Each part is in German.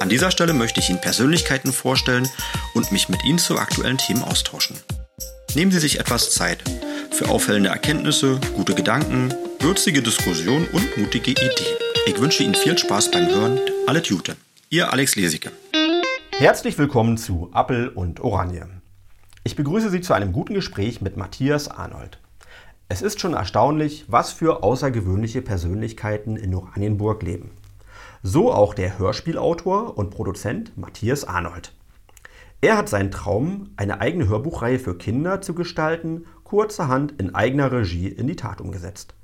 An dieser Stelle möchte ich Ihnen Persönlichkeiten vorstellen und mich mit Ihnen zu aktuellen Themen austauschen. Nehmen Sie sich etwas Zeit für auffällende Erkenntnisse, gute Gedanken, würzige Diskussionen und mutige Ideen. Ich wünsche Ihnen viel Spaß beim Hören. Alle Tute. Ihr Alex Lesicke. Herzlich willkommen zu Appel und Oranje. Ich begrüße Sie zu einem guten Gespräch mit Matthias Arnold. Es ist schon erstaunlich, was für außergewöhnliche Persönlichkeiten in Oranienburg leben. So auch der Hörspielautor und Produzent Matthias Arnold. Er hat seinen Traum, eine eigene Hörbuchreihe für Kinder zu gestalten, kurzerhand in eigener Regie in die Tat umgesetzt.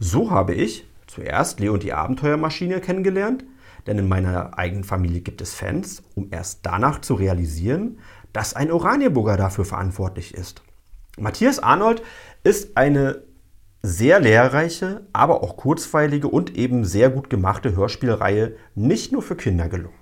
So habe ich zuerst Leo und die Abenteuermaschine kennengelernt, denn in meiner eigenen Familie gibt es Fans, um erst danach zu realisieren, dass ein Oranienburger dafür verantwortlich ist. Matthias Arnold ist eine sehr lehrreiche, aber auch kurzweilige und eben sehr gut gemachte Hörspielreihe nicht nur für Kinder gelungen.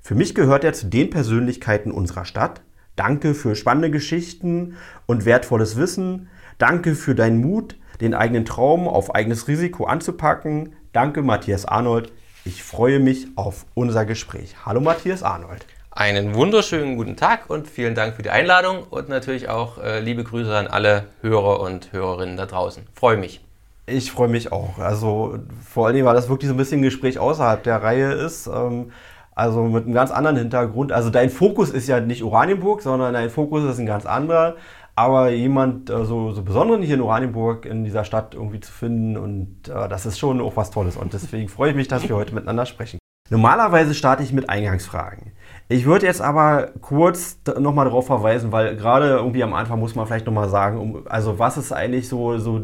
Für mich gehört er zu den Persönlichkeiten unserer Stadt. Danke für spannende Geschichten und wertvolles Wissen. Danke für deinen Mut, den eigenen Traum auf eigenes Risiko anzupacken. Danke, Matthias Arnold. Ich freue mich auf unser Gespräch. Hallo, Matthias Arnold. Einen wunderschönen guten Tag und vielen Dank für die Einladung und natürlich auch äh, liebe Grüße an alle Hörer und Hörerinnen da draußen. Freue mich. Ich freue mich auch. Also vor allen Dingen, weil das wirklich so ein bisschen ein Gespräch außerhalb der Reihe ist. Ähm, also mit einem ganz anderen Hintergrund. Also dein Fokus ist ja nicht Oranienburg, sondern dein Fokus ist ein ganz anderer. Aber jemand äh, so, so Besonderen hier in Oranienburg in dieser Stadt irgendwie zu finden und äh, das ist schon auch was Tolles. Und deswegen freue ich mich, dass wir heute miteinander sprechen. Normalerweise starte ich mit Eingangsfragen. Ich würde jetzt aber kurz nochmal darauf verweisen, weil gerade irgendwie am Anfang muss man vielleicht nochmal sagen, um, also was ist eigentlich so, so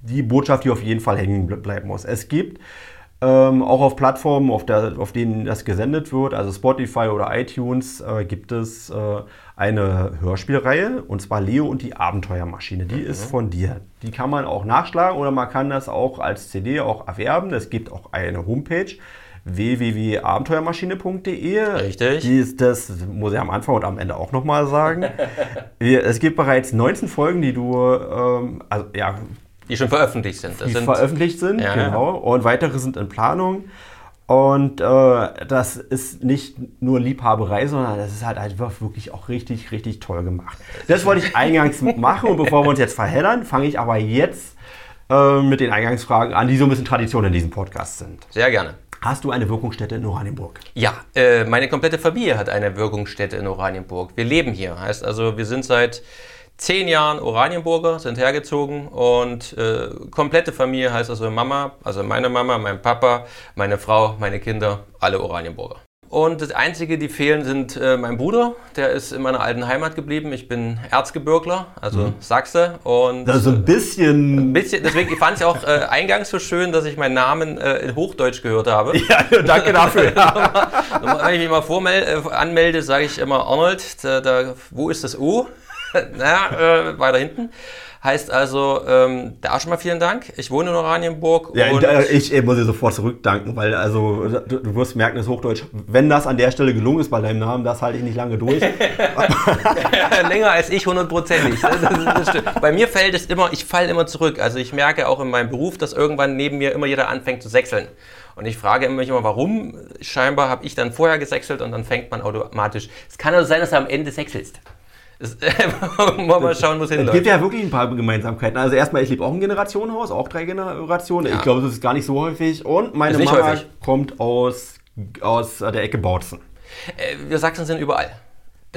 die Botschaft, die auf jeden Fall hängen bleiben muss. Es gibt ähm, auch auf Plattformen, auf, der, auf denen das gesendet wird, also Spotify oder iTunes, äh, gibt es äh, eine Hörspielreihe und zwar Leo und die Abenteuermaschine. Die mhm. ist von dir. Die kann man auch nachschlagen oder man kann das auch als CD auch erwerben. Es gibt auch eine Homepage www.abenteuermaschine.de. Richtig. Die ist das, muss ich am Anfang und am Ende auch nochmal sagen. es gibt bereits 19 Folgen, die du, ähm, also ja. Die schon veröffentlicht sind. Das die sind, veröffentlicht sind, ja. genau. Und weitere sind in Planung. Und äh, das ist nicht nur Liebhaberei, sondern das ist halt einfach wirklich auch richtig, richtig toll gemacht. Das wollte ich eingangs machen und bevor wir uns jetzt verheddern, fange ich aber jetzt äh, mit den Eingangsfragen an, die so ein bisschen Tradition in diesem Podcast sind. Sehr gerne. Hast du eine Wirkungsstätte in Oranienburg? Ja, äh, meine komplette Familie hat eine Wirkungsstätte in Oranienburg. Wir leben hier. Heißt also, wir sind seit zehn Jahren Oranienburger, sind hergezogen und äh, komplette Familie heißt also Mama, also meine Mama, mein Papa, meine Frau, meine Kinder, alle Oranienburger. Und das Einzige, die fehlen, sind äh, mein Bruder. Der ist in meiner alten Heimat geblieben. Ich bin Erzgebirgler, also mhm. Sachse. Und also ein bisschen. Ein bisschen deswegen fand ich auch äh, eingangs so schön, dass ich meinen Namen äh, in Hochdeutsch gehört habe. Ja, danke dafür. Wenn ich mich mal vormelde, äh, anmelde, sage ich immer Arnold, da, da, wo ist das U? naja, äh, weiter hinten. Heißt also, ähm, da schon mal vielen Dank. Ich wohne in Oranienburg. Ja, ich, ich muss dir sofort zurückdanken, weil also du, du, wirst merken, das Hochdeutsch, wenn das an der Stelle gelungen ist bei deinem Namen, das halte ich nicht lange durch. Länger als ich, hundertprozentig. bei mir fällt es immer, ich falle immer zurück. Also ich merke auch in meinem Beruf, dass irgendwann neben mir immer jeder anfängt zu sechseln. Und ich frage mich immer, warum? Scheinbar habe ich dann vorher gesechselt und dann fängt man automatisch. Es kann also sein, dass du am Ende sechselst. mal schauen, wo es hinläuft. Es gibt ja wirklich ein paar Gemeinsamkeiten. Also erstmal, ich lebe auch ein Generationenhaus, auch drei Generationen. Ja. Ich glaube, das ist gar nicht so häufig. Und meine Mama häufig. kommt aus, aus der Ecke Bautzen. Äh, wir Sachsen sind überall.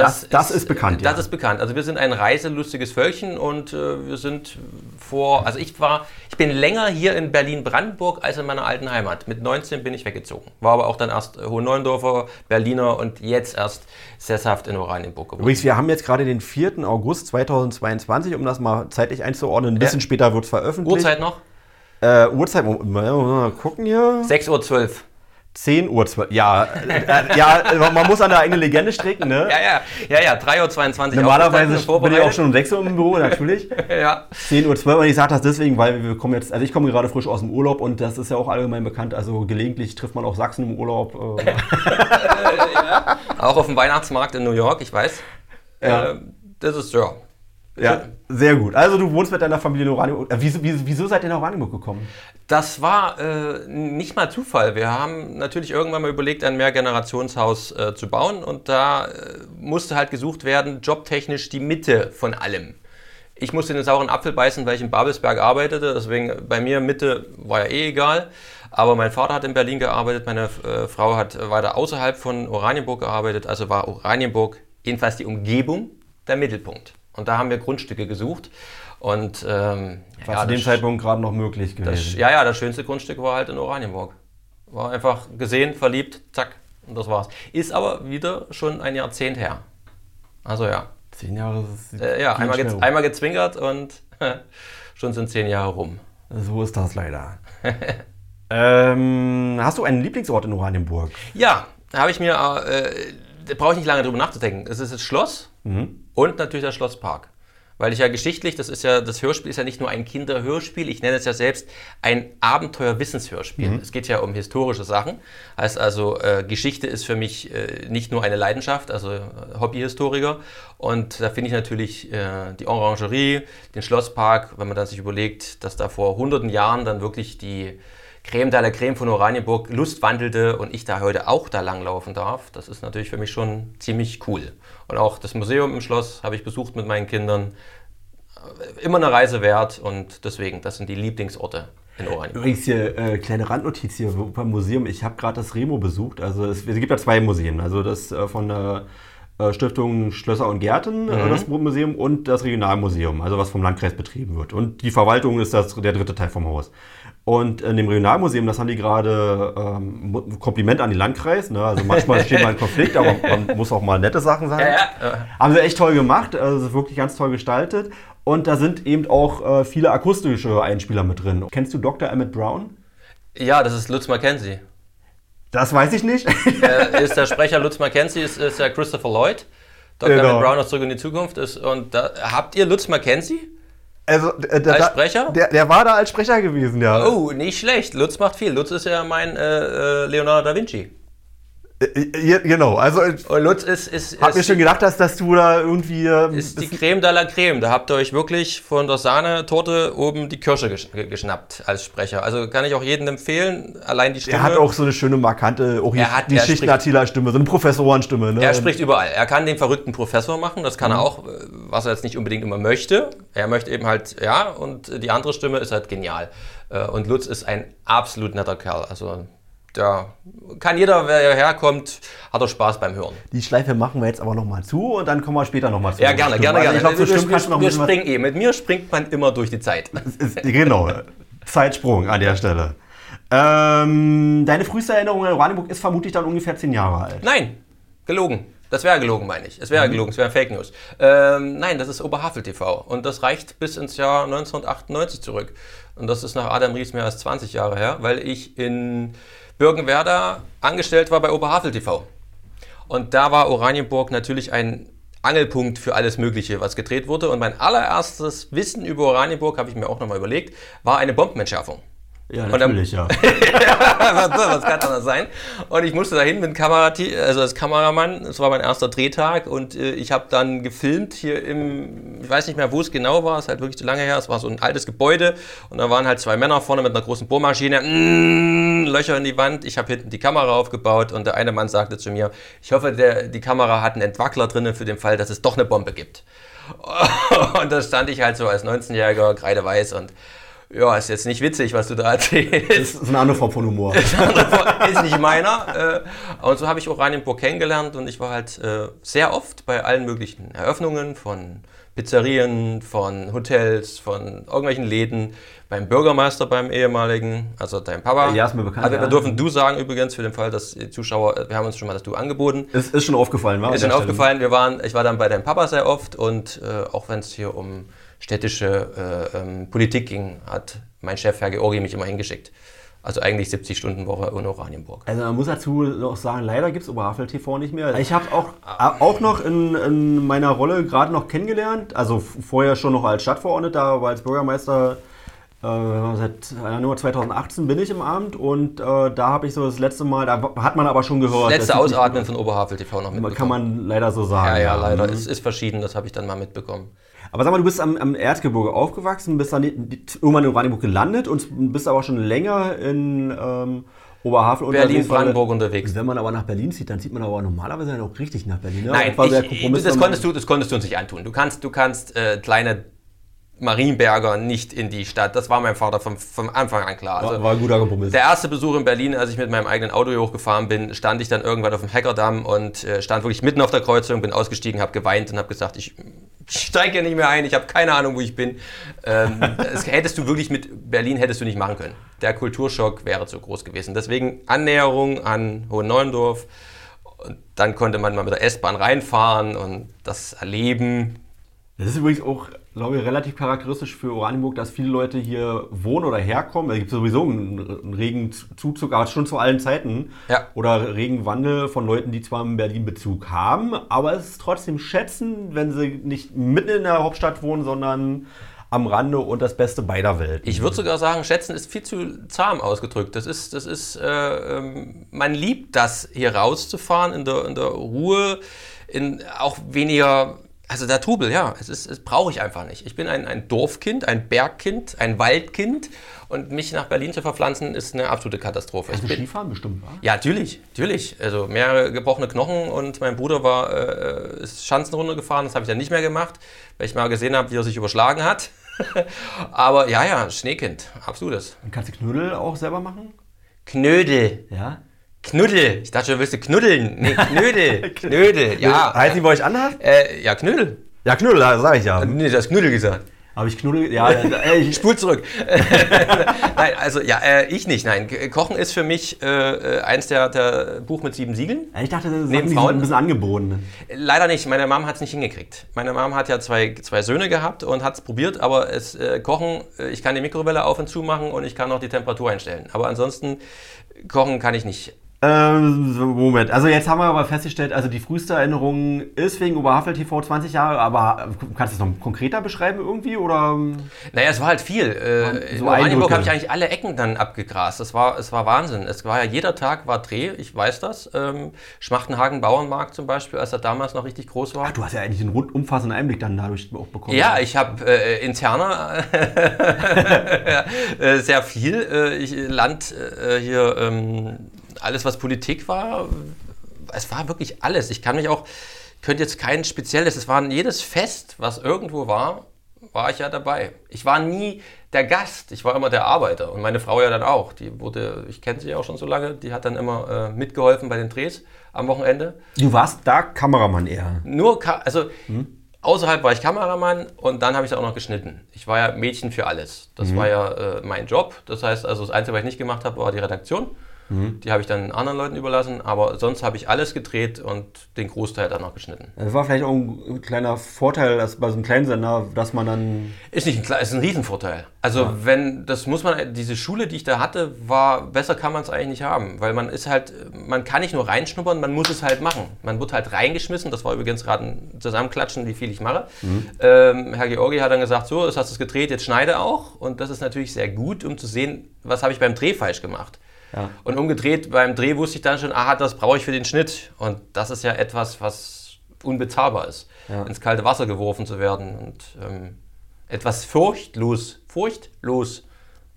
Das, das, das ist, ist, bekannt. Das ja. ist bekannt. Also wir sind ein reiselustiges Völkchen und äh, wir sind vor, also ich war, ich bin länger hier in Berlin-Brandenburg als in meiner alten Heimat. Mit 19 bin ich weggezogen. War aber auch dann erst Hohenneundorfer, Berliner und jetzt erst sesshaft in Oranienburg geworden. Übrigens, wir haben jetzt gerade den 4. August 2022, um das mal zeitlich einzuordnen. Ein bisschen ja. später wird es veröffentlicht. Uhrzeit noch? Äh, Uhrzeit, mal, mal gucken hier. 6.12 Uhr. 10 Uhr, 12, ja, äh, ja, man muss an der eigenen Legende stricken, ne? Ja, ja, ja, ja, 3.22 Uhr. Normalerweise bin ich auch schon um 6 Uhr im Büro, natürlich. ja. 10 Uhr, 12 Uhr, und ich sage das deswegen, weil wir kommen jetzt, also ich komme gerade frisch aus dem Urlaub und das ist ja auch allgemein bekannt, also gelegentlich trifft man auch Sachsen im Urlaub. Äh. ja. Auch auf dem Weihnachtsmarkt in New York, ich weiß. Ja. Äh, das ist, ja, ja, sehr gut. Also du wohnst mit deiner Familie in Oranienburg. Äh, wieso, wieso, seid ihr nach Oranienburg gekommen? Das war äh, nicht mal Zufall. Wir haben natürlich irgendwann mal überlegt, ein Mehrgenerationshaus äh, zu bauen und da äh, musste halt gesucht werden, jobtechnisch die Mitte von allem. Ich musste den sauren Apfel beißen, weil ich in Babelsberg arbeitete, deswegen bei mir Mitte war ja eh egal. Aber mein Vater hat in Berlin gearbeitet, meine äh, Frau hat weiter außerhalb von Oranienburg gearbeitet, also war Oranienburg jedenfalls die Umgebung der Mittelpunkt. Und da haben wir Grundstücke gesucht. Und, ähm, war ja, zu dem Zeitpunkt gerade noch möglich gewesen. Das, ja, ja, das schönste Grundstück war halt in Oranienburg. War einfach gesehen, verliebt, zack, und das war's. Ist aber wieder schon ein Jahrzehnt her. Also ja. Zehn Jahre ist äh, Ja, einmal, ge einmal gezwinkert und schon sind zehn Jahre rum. So ist das leider. ähm, hast du einen Lieblingsort in Oranienburg? Ja, habe ich mir, äh, da brauche ich nicht lange drüber nachzudenken. Es ist das Schloss. Mhm. Und natürlich der Schlosspark. Weil ich ja geschichtlich, das ist ja, das Hörspiel ist ja nicht nur ein Kinderhörspiel, ich nenne es ja selbst ein Abenteuer-Wissenshörspiel. Mhm. Es geht ja um historische Sachen. Heißt also, äh, Geschichte ist für mich äh, nicht nur eine Leidenschaft, also äh, Hobbyhistoriker. Und da finde ich natürlich äh, die Orangerie, den Schlosspark, wenn man dann sich überlegt, dass da vor hunderten Jahren dann wirklich die Creme de la Creme von Oranienburg Lust wandelte und ich da heute auch da langlaufen darf, das ist natürlich für mich schon ziemlich cool. Und auch das Museum im Schloss habe ich besucht mit meinen Kindern. Immer eine Reise wert und deswegen, das sind die Lieblingsorte in Oranienburg. Übrigens hier, äh, kleine Randnotiz hier beim Museum. Ich habe gerade das Remo besucht. Also es, es, gibt ja zwei Museen. Also das äh, von der äh, Stiftung Schlösser und Gärten, äh, mhm. das Museum und das Regionalmuseum, also was vom Landkreis betrieben wird. Und die Verwaltung ist das, der dritte Teil vom Haus. Und in dem Regionalmuseum, das haben die gerade ähm, Kompliment an den Landkreis. Ne? Also manchmal steht mal ein Konflikt, aber man muss auch mal nette Sachen sagen. Ja, ja. Haben sie echt toll gemacht, also wirklich ganz toll gestaltet. Und da sind eben auch äh, viele akustische Einspieler mit drin. Kennst du Dr. Emmett Brown? Ja, das ist Lutz Mackenzie. Das weiß ich nicht. äh, ist der Sprecher Lutz Mackenzie, ist, ist der Christopher Lloyd. Dr. Genau. Emmett Brown aus Zurück in die Zukunft ist. Und da, habt ihr Lutz Mackenzie? Also, äh, der, als Sprecher? Der, der, war da als Sprecher gewesen, ja. Oh, nicht schlecht. Lutz macht viel. Lutz ist ja mein äh, äh Leonardo da Vinci. Äh, genau, also und Lutz ist, ist, hab mir schon gedacht, dass, dass du da irgendwie ist die Creme de la Creme. Da habt ihr euch wirklich von der Sahnetorte oben die Kirsche geschnappt als Sprecher. Also kann ich auch jedem empfehlen. Allein die Stimme. Er hat auch so eine schöne markante, auch er hat, die Schichten-Stimme, so eine Professorenstimme. Ne? Er spricht überall. Er kann den verrückten Professor machen. Das kann mhm. er auch, was er jetzt nicht unbedingt immer möchte. Er möchte eben halt ja und die andere Stimme ist halt genial. Äh, und Lutz ist ein absolut netter Kerl. Also ja, kann jeder, wer herkommt, hat er Spaß beim Hören. Die Schleife machen wir jetzt aber nochmal zu und dann kommen wir später nochmal zu. Ja, gerne, gerne, gerne. Also ich glaube, so wir, wir, wir springen eh. Mit mir springt man immer durch die Zeit. genau, Zeitsprung an der Stelle. Ähm, deine früheste Erinnerung an Oranienburg ist vermutlich dann ungefähr zehn Jahre alt. Nein, gelogen. Das wäre gelogen, meine ich. Es wäre mhm. gelogen, es wäre Fake News. Ähm, nein, das ist Oberhavel TV. Und das reicht bis ins Jahr 1998 zurück. Und das ist nach Adam Ries mehr als 20 Jahre her, weil ich in Birkenwerder angestellt war bei Oberhavel TV. Und da war Oranienburg natürlich ein Angelpunkt für alles Mögliche, was gedreht wurde. Und mein allererstes Wissen über Oranienburg, habe ich mir auch nochmal überlegt, war eine Bombenentschärfung. Ja, natürlich, dann, ja. was kann das sein? Und ich musste dahin mit Kamera, also als Kameramann, es war mein erster Drehtag und äh, ich habe dann gefilmt hier im, ich weiß nicht mehr, wo es genau war, es ist halt wirklich zu lange her, es war so ein altes Gebäude und da waren halt zwei Männer vorne mit einer großen Bohrmaschine, mm, Löcher in die Wand, ich habe hinten die Kamera aufgebaut und der eine Mann sagte zu mir, ich hoffe, der, die Kamera hat einen Entwackler drin für den Fall, dass es doch eine Bombe gibt. Und da stand ich halt so als 19-Jähriger, kreideweiß und ja, ist jetzt nicht witzig, was du da erzählst. Das ist eine andere Form von Humor. ist nicht meiner. Äh, und so habe ich Oranienburg kennengelernt und ich war halt äh, sehr oft bei allen möglichen Eröffnungen von Pizzerien, von Hotels, von irgendwelchen Läden, beim Bürgermeister, beim ehemaligen, also dein Papa. Ja, ist mir bekannt. Also wir ja. dürfen du sagen übrigens für den Fall, dass die Zuschauer, wir haben uns schon mal das Du angeboten. Es ist schon aufgefallen, war Ist schon aufgefallen. Wir waren, ich war dann bei deinem Papa sehr oft und äh, auch wenn es hier um städtische äh, ähm, Politik ging, hat mein Chef Herr Georgi mich immer hingeschickt. Also eigentlich 70 Stunden Woche in Oranienburg. Also man muss dazu noch sagen, leider gibt es Oberhavel TV nicht mehr. Ich habe auch, auch noch in, in meiner Rolle gerade noch kennengelernt, also vorher schon noch als Stadtverordneter, aber als Bürgermeister äh, seit Januar 2018 bin ich im Amt und äh, da habe ich so das letzte Mal, da hat man aber schon gehört. Das letzte Ausatmen von Oberhavel TV noch mitbekommen. Kann man leider so sagen. Ja, ja, leider. Mhm. Es ist verschieden, das habe ich dann mal mitbekommen. Aber sag mal, du bist am, am Erzgebirge aufgewachsen, bist dann irgendwann in Oranienburg gelandet und bist aber schon länger in ähm, Oberhavel Berlin, Brandenburg unterwegs. Wenn man aber nach Berlin zieht, dann zieht man aber normalerweise auch richtig nach Berlin. Ne? Nein, ich, das, konntest du, das konntest du uns nicht antun. Du kannst, du kannst äh, kleine Marienberger nicht in die Stadt. Das war meinem Vater vom, vom Anfang an klar. Also, war, war, ein guter Kompromiss. Der erste Besuch in Berlin, als ich mit meinem eigenen Auto hier hochgefahren bin, stand ich dann irgendwann auf dem Hackerdamm und äh, stand wirklich mitten auf der Kreuzung, bin ausgestiegen, habe geweint und habe gesagt, ich, steige hier nicht mehr ein, ich habe keine Ahnung, wo ich bin. Ähm, das hättest du wirklich mit Berlin hättest du nicht machen können. Der Kulturschock wäre zu groß gewesen. Deswegen Annäherung an Hohen Neuendorf. Und dann konnte man mal mit der S-Bahn reinfahren und das erleben. Das ist übrigens auch glaube ich, relativ charakteristisch für Oranienburg, dass viele Leute hier wohnen oder herkommen. Es gibt sowieso einen, regen Zuzug, aber schon zu allen Zeiten. Ja. Oder regen Wandel von Leuten, die zwar einen Berlin-Bezug haben, aber es ist trotzdem schätzen, wenn sie nicht mitten in der Hauptstadt wohnen, sondern am Rande und das Beste beider Welten. Ich würde sogar sagen, schätzen ist viel zu zahm ausgedrückt. Das ist, das ist, äh, ähm, man liebt das, hier rauszufahren in der, in der Ruhe, in auch weniger also der Trubel, ja, es, ist, es brauche ich einfach nicht. Ich bin ein, ein Dorfkind, ein Bergkind, ein Waldkind und mich nach Berlin zu verpflanzen ist eine absolute Katastrophe. Also Skifahren bestimmt, wa? Ja, natürlich, natürlich. Also mehrere gebrochene Knochen und mein Bruder war äh, ist Schanzen runtergefahren, das habe ich dann nicht mehr gemacht, weil ich mal gesehen habe, wie er sich überschlagen hat. Aber ja, ja, Schneekind, absolutes. Und kannst du Knödel auch selber machen? Knödel. Ja. Knuddel. Ich dachte, du willst knuddeln. Nee, Knödel. Knödel, ja. Heißt die bei euch anders? Äh, ja, Knödel. Ja, Knödel, das sag ich ja. Nee, du hast Knödel gesagt. Habe ich Knuddel? Ja, ich spul zurück. nein, also ja, äh, ich nicht. Nein, Kochen ist für mich äh, äh eins der, der Buch mit sieben Siegeln. Ich dachte, das ist ein bisschen angeboten. Leider nicht. Meine Mom hat es nicht hingekriegt. Meine Mom hat ja zwei, zwei Söhne gehabt und hat es probiert, aber es äh, Kochen, äh, ich kann die Mikrowelle auf und zu machen und ich kann auch die Temperatur einstellen. Aber ansonsten Kochen kann ich nicht. Ähm, Moment, also jetzt haben wir aber festgestellt, also die früheste Erinnerung ist wegen Oberhavel TV 20 Jahre, aber kannst du es noch konkreter beschreiben irgendwie oder? Naja, es war halt viel. Äh, so in Oranienburg habe ich eigentlich alle Ecken dann abgegrast. Das war, es war Wahnsinn. Es war ja jeder Tag war Dreh, ich weiß das. Ähm, Schmachtenhagen Bauernmarkt zum Beispiel, als er damals noch richtig groß war. Ach, du hast ja eigentlich einen rund umfassenden Einblick dann dadurch auch bekommen. Ja, ich habe äh, interner äh, sehr viel. Äh, ich, Land äh, hier. Ähm, alles, was Politik war, es war wirklich alles. Ich kann mich auch, könnte jetzt kein spezielles, es war jedes Fest, was irgendwo war, war ich ja dabei. Ich war nie der Gast, ich war immer der Arbeiter und meine Frau ja dann auch. Die wurde, ich kenne sie auch schon so lange, die hat dann immer äh, mitgeholfen bei den Drehs am Wochenende. Du warst da Kameramann eher? Nur, also hm? außerhalb war ich Kameramann und dann habe ich auch noch geschnitten. Ich war ja Mädchen für alles. Das mhm. war ja äh, mein Job. Das heißt, also das Einzige, was ich nicht gemacht habe, war die Redaktion. Mhm. Die habe ich dann anderen Leuten überlassen, aber sonst habe ich alles gedreht und den Großteil dann noch geschnitten. Das war vielleicht auch ein kleiner Vorteil dass bei so einem kleinen Sender, dass man dann. Ist nicht ein ist ein Riesenvorteil. Also ja. wenn, das muss man, diese Schule, die ich da hatte, war, besser kann man es eigentlich nicht haben, weil man ist halt, man kann nicht nur reinschnuppern, man muss es halt machen. Man wird halt reingeschmissen, das war übrigens gerade ein Zusammenklatschen, wie viel ich mache. Mhm. Ähm, Herr Georgi hat dann gesagt, so, das hast du gedreht, jetzt schneide auch und das ist natürlich sehr gut, um zu sehen, was habe ich beim Dreh falsch gemacht. Ja. Und umgedreht, beim Dreh wusste ich dann schon, aha, das brauche ich für den Schnitt. Und das ist ja etwas, was unbezahlbar ist, ja. ins kalte Wasser geworfen zu werden und ähm, etwas furchtlos, furchtlos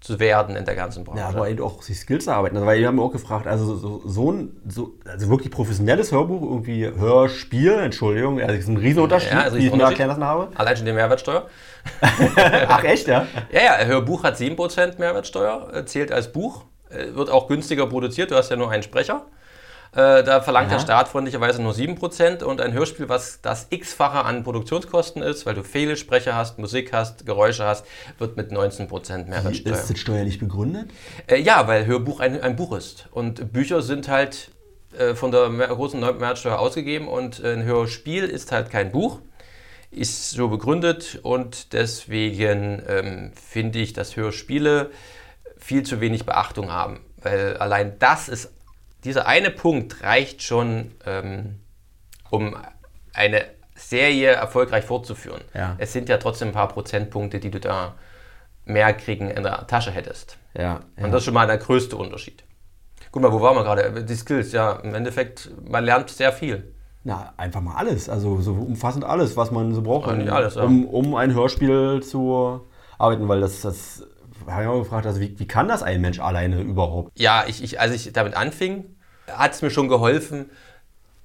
zu werden in der ganzen Branche. Ja, aber eben auch die Skills arbeiten. Also, weil wir haben auch gefragt, also so, so ein so, also wirklich professionelles Hörbuch, irgendwie Hörspiel, Entschuldigung, also das ist ein Riesenunterschied, ja, also wie ich mir erklären lassen habe. Allein schon die Mehrwertsteuer. Ach echt, ja? Ja, ja, Hörbuch hat 7% Mehrwertsteuer, äh, zählt als Buch. Äh, wird auch günstiger produziert, du hast ja nur einen Sprecher. Äh, da verlangt ja. der Staat freundlicherweise nur 7% und ein Hörspiel, was das x-fache an Produktionskosten ist, weil du viele Sprecher hast, Musik hast, Geräusche hast, wird mit 19% Mehrwertsteuer. Ist das steuerlich begründet? Äh, ja, weil Hörbuch ein, ein Buch ist. Und Bücher sind halt äh, von der großen Mehrwertsteuer ausgegeben und ein Hörspiel ist halt kein Buch. Ist so begründet und deswegen ähm, finde ich, dass Hörspiele viel zu wenig Beachtung haben. Weil allein das ist, dieser eine Punkt reicht schon, ähm, um eine Serie erfolgreich fortzuführen. Ja. Es sind ja trotzdem ein paar Prozentpunkte, die du da mehr kriegen in der Tasche hättest. Ja, Und das ist schon mal der größte Unterschied. Guck mal, wo waren wir gerade? Die Skills, ja, im Endeffekt, man lernt sehr viel. Na, einfach mal alles. Also so umfassend alles, was man so braucht, Eigentlich alles, ja. um, um ein Hörspiel zu arbeiten, weil das, das habe ich auch gefragt, also wie, wie kann das ein Mensch alleine überhaupt? Ja, ich, ich, als ich damit anfing, hat es mir schon geholfen,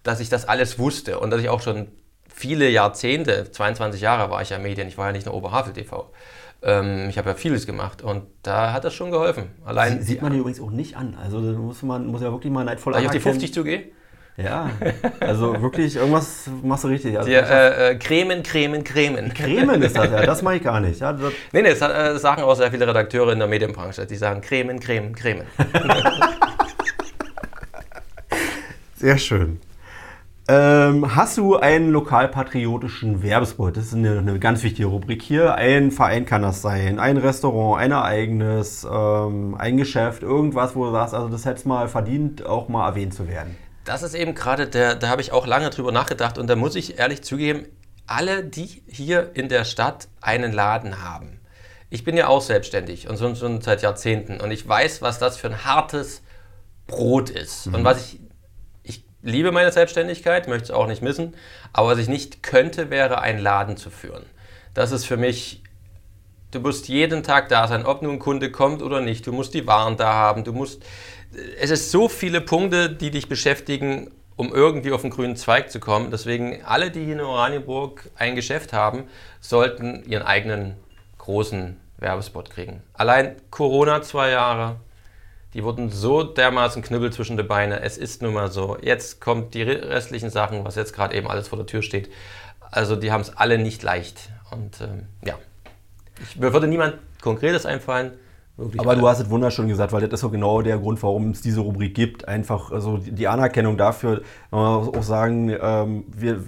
dass ich das alles wusste und dass ich auch schon viele Jahrzehnte, 22 Jahre war ich ja Medien, ich war ja nicht nur Oberhavel TV. Ähm, ich habe ja vieles gemacht und da hat das schon geholfen. Allein, Sie- Sieht man die übrigens auch nicht an. Also da muss man muss ja wirklich mal neidvoll weil ich auf die anerkennen. 50 zugehe? Ja, also wirklich, irgendwas machst du richtig. Also Die, äh, äh, Cremen, Cremen, Cremen. Cremen ist das ja, das mache ich gar nicht. Ja, das, Nee, nee, das, äh, sagen auch sehr viele Redakteure in der Medienbranche. Die sagen Cremen, Cremen, Cremen. Sehr schön. Ähm, hast du einen lokalpatriotischen Werbespot? Das ist eine, eine ganz wichtige Rubrik hier. Ein Verein kann das sein, ein Restaurant, ein Ereignis, ähm, ein Geschäft, irgendwas, wo du sagst, also das hätte es mal verdient, auch mal erwähnt zu werden. Das ist eben gerade der, da habe ich auch lange drüber nachgedacht und da muss ich ehrlich zugeben, alle, die hier in der Stadt einen Laden haben. Ich bin ja auch selbstständig und schon, schon seit Jahrzehnten und ich weiß, was das für ein hartes Brot ist. Und was ich, ich liebe meine Selbstständigkeit, möchte es auch nicht missen, aber was ich nicht könnte, wäre einen Laden zu führen. Das ist für mich Du musst jeden Tag da sein, ob nun ein Kunde kommt oder nicht. Du musst die Waren da haben. Du musst. Es ist so viele Punkte, die dich beschäftigen, um irgendwie auf den grünen Zweig zu kommen. Deswegen alle, die hier in Oranienburg ein Geschäft haben, sollten ihren eigenen großen Werbespot kriegen. Allein Corona zwei Jahre. Die wurden so dermaßen Knüppel zwischen die Beine. Es ist nun mal so. Jetzt kommt die restlichen Sachen, was jetzt gerade eben alles vor der Tür steht. Also die haben es alle nicht leicht. Und ähm, ja, ich, mir würde niemand Konkretes einfallen. Aber du hast es wunderschön gesagt, weil das ist auch genau der Grund, warum es diese Rubrik gibt. Einfach also die Anerkennung dafür, man muss auch sagen, ähm, wir,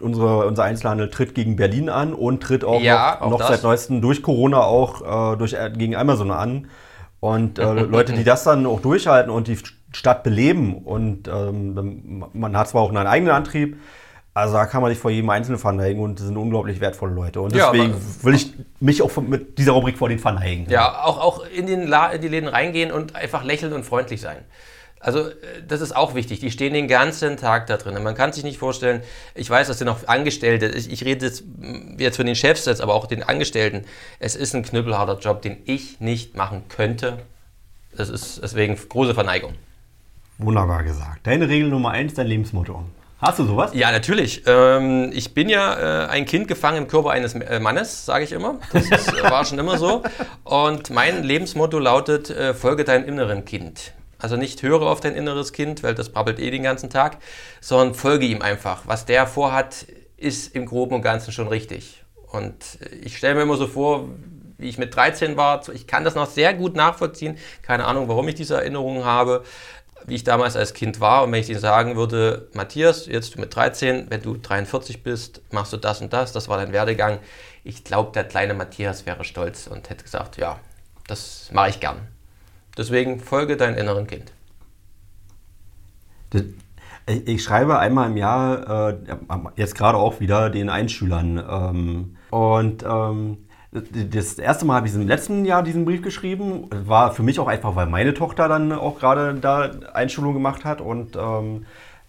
unsere, unser Einzelhandel tritt gegen Berlin an und tritt auch Ja, noch, auch noch seit neuestem durch Corona auch äh, durch, äh, gegen Amazon an. Und äh, Leute, die das dann auch durchhalten und die Stadt beleben und ähm, man hat zwar auch einen eigenen Antrieb, also da kann man sich vor jedem Einzelnen verneigen und das sind unglaublich wertvolle Leute. Und Ja, deswegen aber- will ich mich auch mit dieser Rubrik vor denen verneigen. Ja, auch, auch in, den La in die Läden reingehen und einfach lächeln und freundlich sein. Also äh, das ist auch wichtig. Die stehen den ganzen Tag da drin. Und Man kann sich nicht vorstellen, ich weiß, das sind auch Angestellte, ich, ich rede jetzt, mh, jetzt von den Chefs jetzt, aber auch den Angestellten. Es ist ein knüppelharter Job, den ich nicht machen könnte. Das ist deswegen große Verneigung. Wunderbar gesagt. Deine Regel Nummer eins, dein Lebensmotto. Hast du sowas? Ja, natürlich. Ähm, ich bin ja äh, ein Kind gefangen im Körper eines äh, Mannes, sage ich immer. Das ist, äh, war schon immer so. Und mein Lebensmotto lautet, äh, folge deinem inneren Kind. Also nicht höre auf dein inneres Kind, weil das brabbelt eh den ganzen Tag, sondern folge ihm einfach. Was der vorhat, ist im Groben und Ganzen schon richtig. Und äh, ich stelle mir immer so vor, wie ich mit 13 war. Ich kann das noch sehr gut nachvollziehen. Keine Ahnung, warum ich diese Erinnerungen habe wie ich damals als Kind war. Und wenn ich dir sagen würde, Matthias, jetzt mit 13, wenn du 43 bist, machst du das und das, das war dein Werdegang. Ich glaube, der kleine Matthias wäre stolz und hätte gesagt, ja, das mache ich gern. Deswegen folge deinem inneren Kind. Ich schreibe einmal im Jahr, äh, jetzt gerade auch wieder, den Einschülern. Ähm, und ähm, das erste Mal habe ich im letzten Jahr diesen Brief geschrieben. War für mich auch einfach, weil meine Tochter dann auch gerade da Einschulung gemacht hat. Und ähm,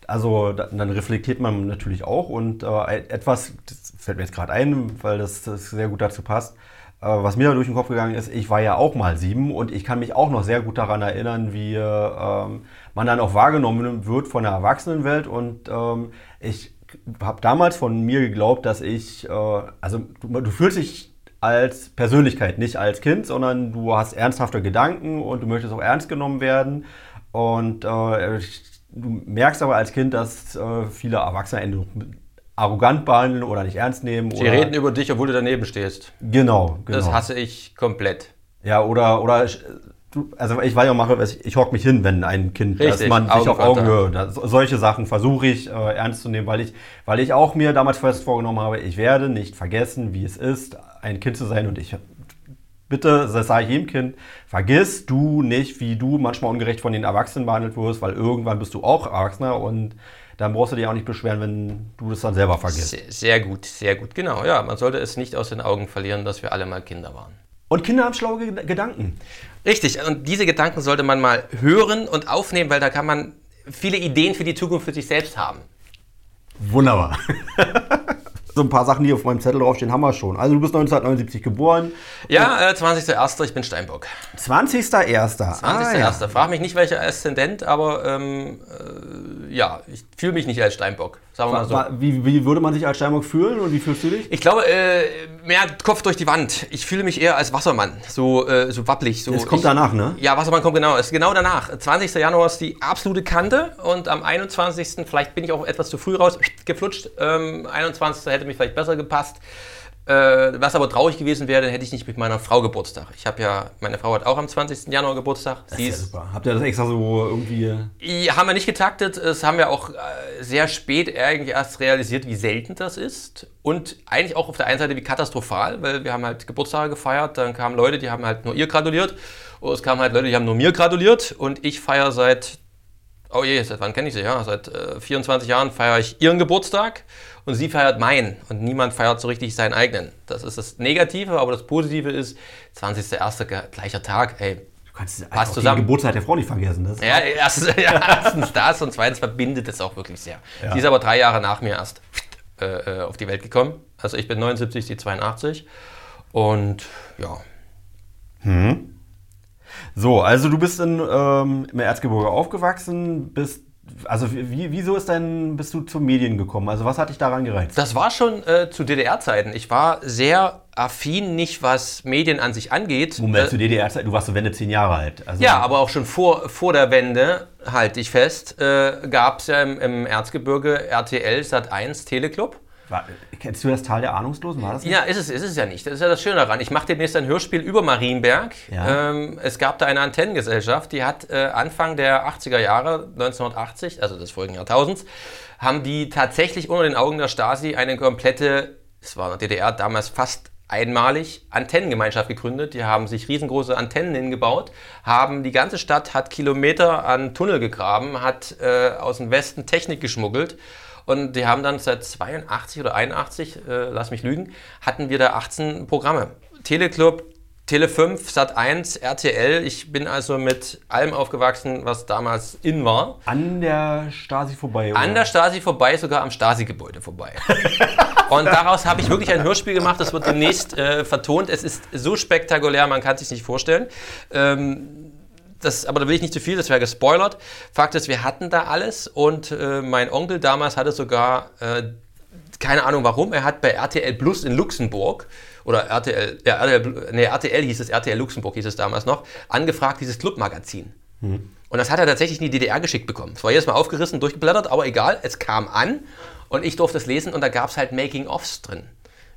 also da- dann reflektiert man natürlich auch. Und äh, etwas, das fällt mir jetzt gerade ein, weil das, das sehr gut dazu passt. Äh, Was mir da durch den Kopf gegangen ist, ich war ja auch mal sieben und ich kann mich auch noch sehr gut daran erinnern, wie ähm, man dann auch wahrgenommen wird von der Erwachsenenwelt. Und ähm, ich habe damals von mir geglaubt, dass ich, äh, also du, du fühlst dich als Persönlichkeit, nicht als Kind, sondern du hast ernsthafte Gedanken und du möchtest auch ernst genommen werden. Und äh, du merkst aber als Kind, dass äh, viele Erwachsene arrogant behandeln oder nicht ernst nehmen. Sie reden über dich, obwohl du daneben stehst. Genau, genau. Das hasse ich komplett. Ja, oder, oder du, also ich weiß ja, mache, ich, ich hock mich hin, wenn ein Kind, dass Richtig, man sich auf. Augenhöhe, solche Sachen versuche ich äh, ernst zu nehmen, weil ich, weil ich auch mir damals fest vorgenommen habe, ich werde nicht vergessen, wie es ist, ein Kind zu sein und ich bitte, das sage ich jedem Kind, vergiss du nicht, wie du manchmal ungerecht von den Erwachsenen behandelt wirst, weil irgendwann bist du auch Erwachsener und dann brauchst du dich auch nicht beschweren, wenn du das dann selber vergisst. Sehr, sehr gut, sehr gut. Genau, ja, man sollte es nicht aus den Augen verlieren, dass wir alle mal Kinder waren. Und Kinder haben schlaue Gedanken. Richtig, und diese Gedanken sollte man mal hören und aufnehmen, weil da kann man viele Ideen für die Zukunft für sich selbst haben. Wunderbar. so ein paar Sachen, die auf meinem Zettel draufstehen, haben wir schon. Also du bist 1979 geboren. Ja, äh, 20.01. Ich bin Steinbock. 20.01. 20.01. Ah, ja. Frag mich nicht, welcher Aszendent, aber ähm, äh, ja, ich fühle mich nicht als Steinbock. Sagen wir mal so. Wie, wie, würde man sich als Steinbock fühlen und wie fühlst du dich? Ich glaube, äh, mehr Kopf durch die Wand. Ich fühle mich eher als Wassermann. So, äh, so wappelig. So. Es kommt ich, danach, ne? Ja, Wassermann kommt genau. Es ist genau danach. 20. Januar ist die absolute Kante und am 21. vielleicht bin ich auch etwas zu früh rausgeflutscht. Ähm, 21. hätte mich vielleicht besser gepasst. Äh, was aber traurig gewesen wäre, dann hätte ich nicht mit meiner Frau Geburtstag. Ich habe ja, meine Frau hat auch am 20. Januar Geburtstag. Das ist ja super. Habt ihr das extra so irgendwie? Haben wir nicht getaktet. Das haben wir auch äh, sehr spät irgendwie erst realisiert, wie selten das ist. Und eigentlich auch auf der einen Seite wie katastrophal, weil wir haben halt Geburtstage gefeiert. Dann kamen Leute, die haben halt nur ihr gratuliert. Oder es kamen halt Leute, die haben nur mir gratuliert. Und ich feiere seit oh je, seit wann kenne ich sie? Ja, seit äh, 24 Jahren feiere ich ihren Geburtstag und sie feiert meinen und niemand feiert so richtig seinen eigenen. Das ist das Negative, aber das Positive ist, 20.01. gleicher Tag, ey, Du kannst passt zusammen. die Geburtstag der Frau nicht vergessen. Das ja, erstens, ja, erstens das und zweitens verbindet es auch wirklich sehr. Ja. Die ist aber drei Jahre nach mir erst äh, äh auf die Welt gekommen. Also ich bin 79, sie 82 und ja. Hm. So, also du bist in, ähm, im Erzgebirge aufgewachsen, bist also wie, wieso ist denn, bist du zu Medien gekommen? Also was hat dich daran gereizt? Das war schon äh, zu DDR-Zeiten. Ich war sehr affin, nicht was Medien an sich angeht. Moment, äh, zu DDR-Zeiten, du warst so Wende zehn Jahre alt. Also ja, aber auch schon vor, vor der Wende, halte ich fest, äh, gab es ja im, im Erzgebirge RTL Sat 1 Teleclub. War, kennst du das Tal der Ahnungslosen? War das nicht? Ja, ist es, ist es ja nicht. Das ist ja das Schöne daran. Ich mache demnächst ein Hörspiel über Marienberg. Ja. Ähm, es gab da eine Antennengesellschaft, die hat äh, Anfang der 80er Jahre, 1980, also des vorigen Jahrtausends, haben die tatsächlich unter den Augen der Stasi eine komplette, es war in der DDR damals fast einmalig Antennengemeinschaft gegründet. Die haben sich riesengroße Antennen hingebaut, haben die ganze Stadt hat Kilometer an Tunnel gegraben, hat äh, aus dem Westen Technik geschmuggelt und die haben dann seit 82 oder 81, äh, lass mich lügen, hatten wir da 18 Programme. Teleclub, Tele 5, Sat 1, RTL. Ich bin also mit allem aufgewachsen, was damals in war. An der Stasi vorbei, oder? An der Stasi vorbei, sogar am Stasi-Gebäude vorbei. Und daraus habe ich wirklich ein Hörspiel gemacht, das wird demnächst äh, vertont. Es ist so spektakulär, man kann es sich nicht vorstellen. Ähm, das, aber da will ich nicht zu viel, das wäre gespoilert. Fakt ist, wir hatten da alles und äh, mein Onkel damals hatte sogar, äh, keine Ahnung warum, er hat bei RTL Plus in Luxemburg oder RTL, ja, RTL, nee, RTL hieß es, RTL Luxemburg hieß es damals noch, angefragt, dieses Clubmagazin. Hm. Und das hat er tatsächlich in die DDR geschickt bekommen. Es war jedes Mal aufgerissen, durchgeblättert, aber egal, es kam an und ich durfte es lesen und da gab es halt Making-ofs drin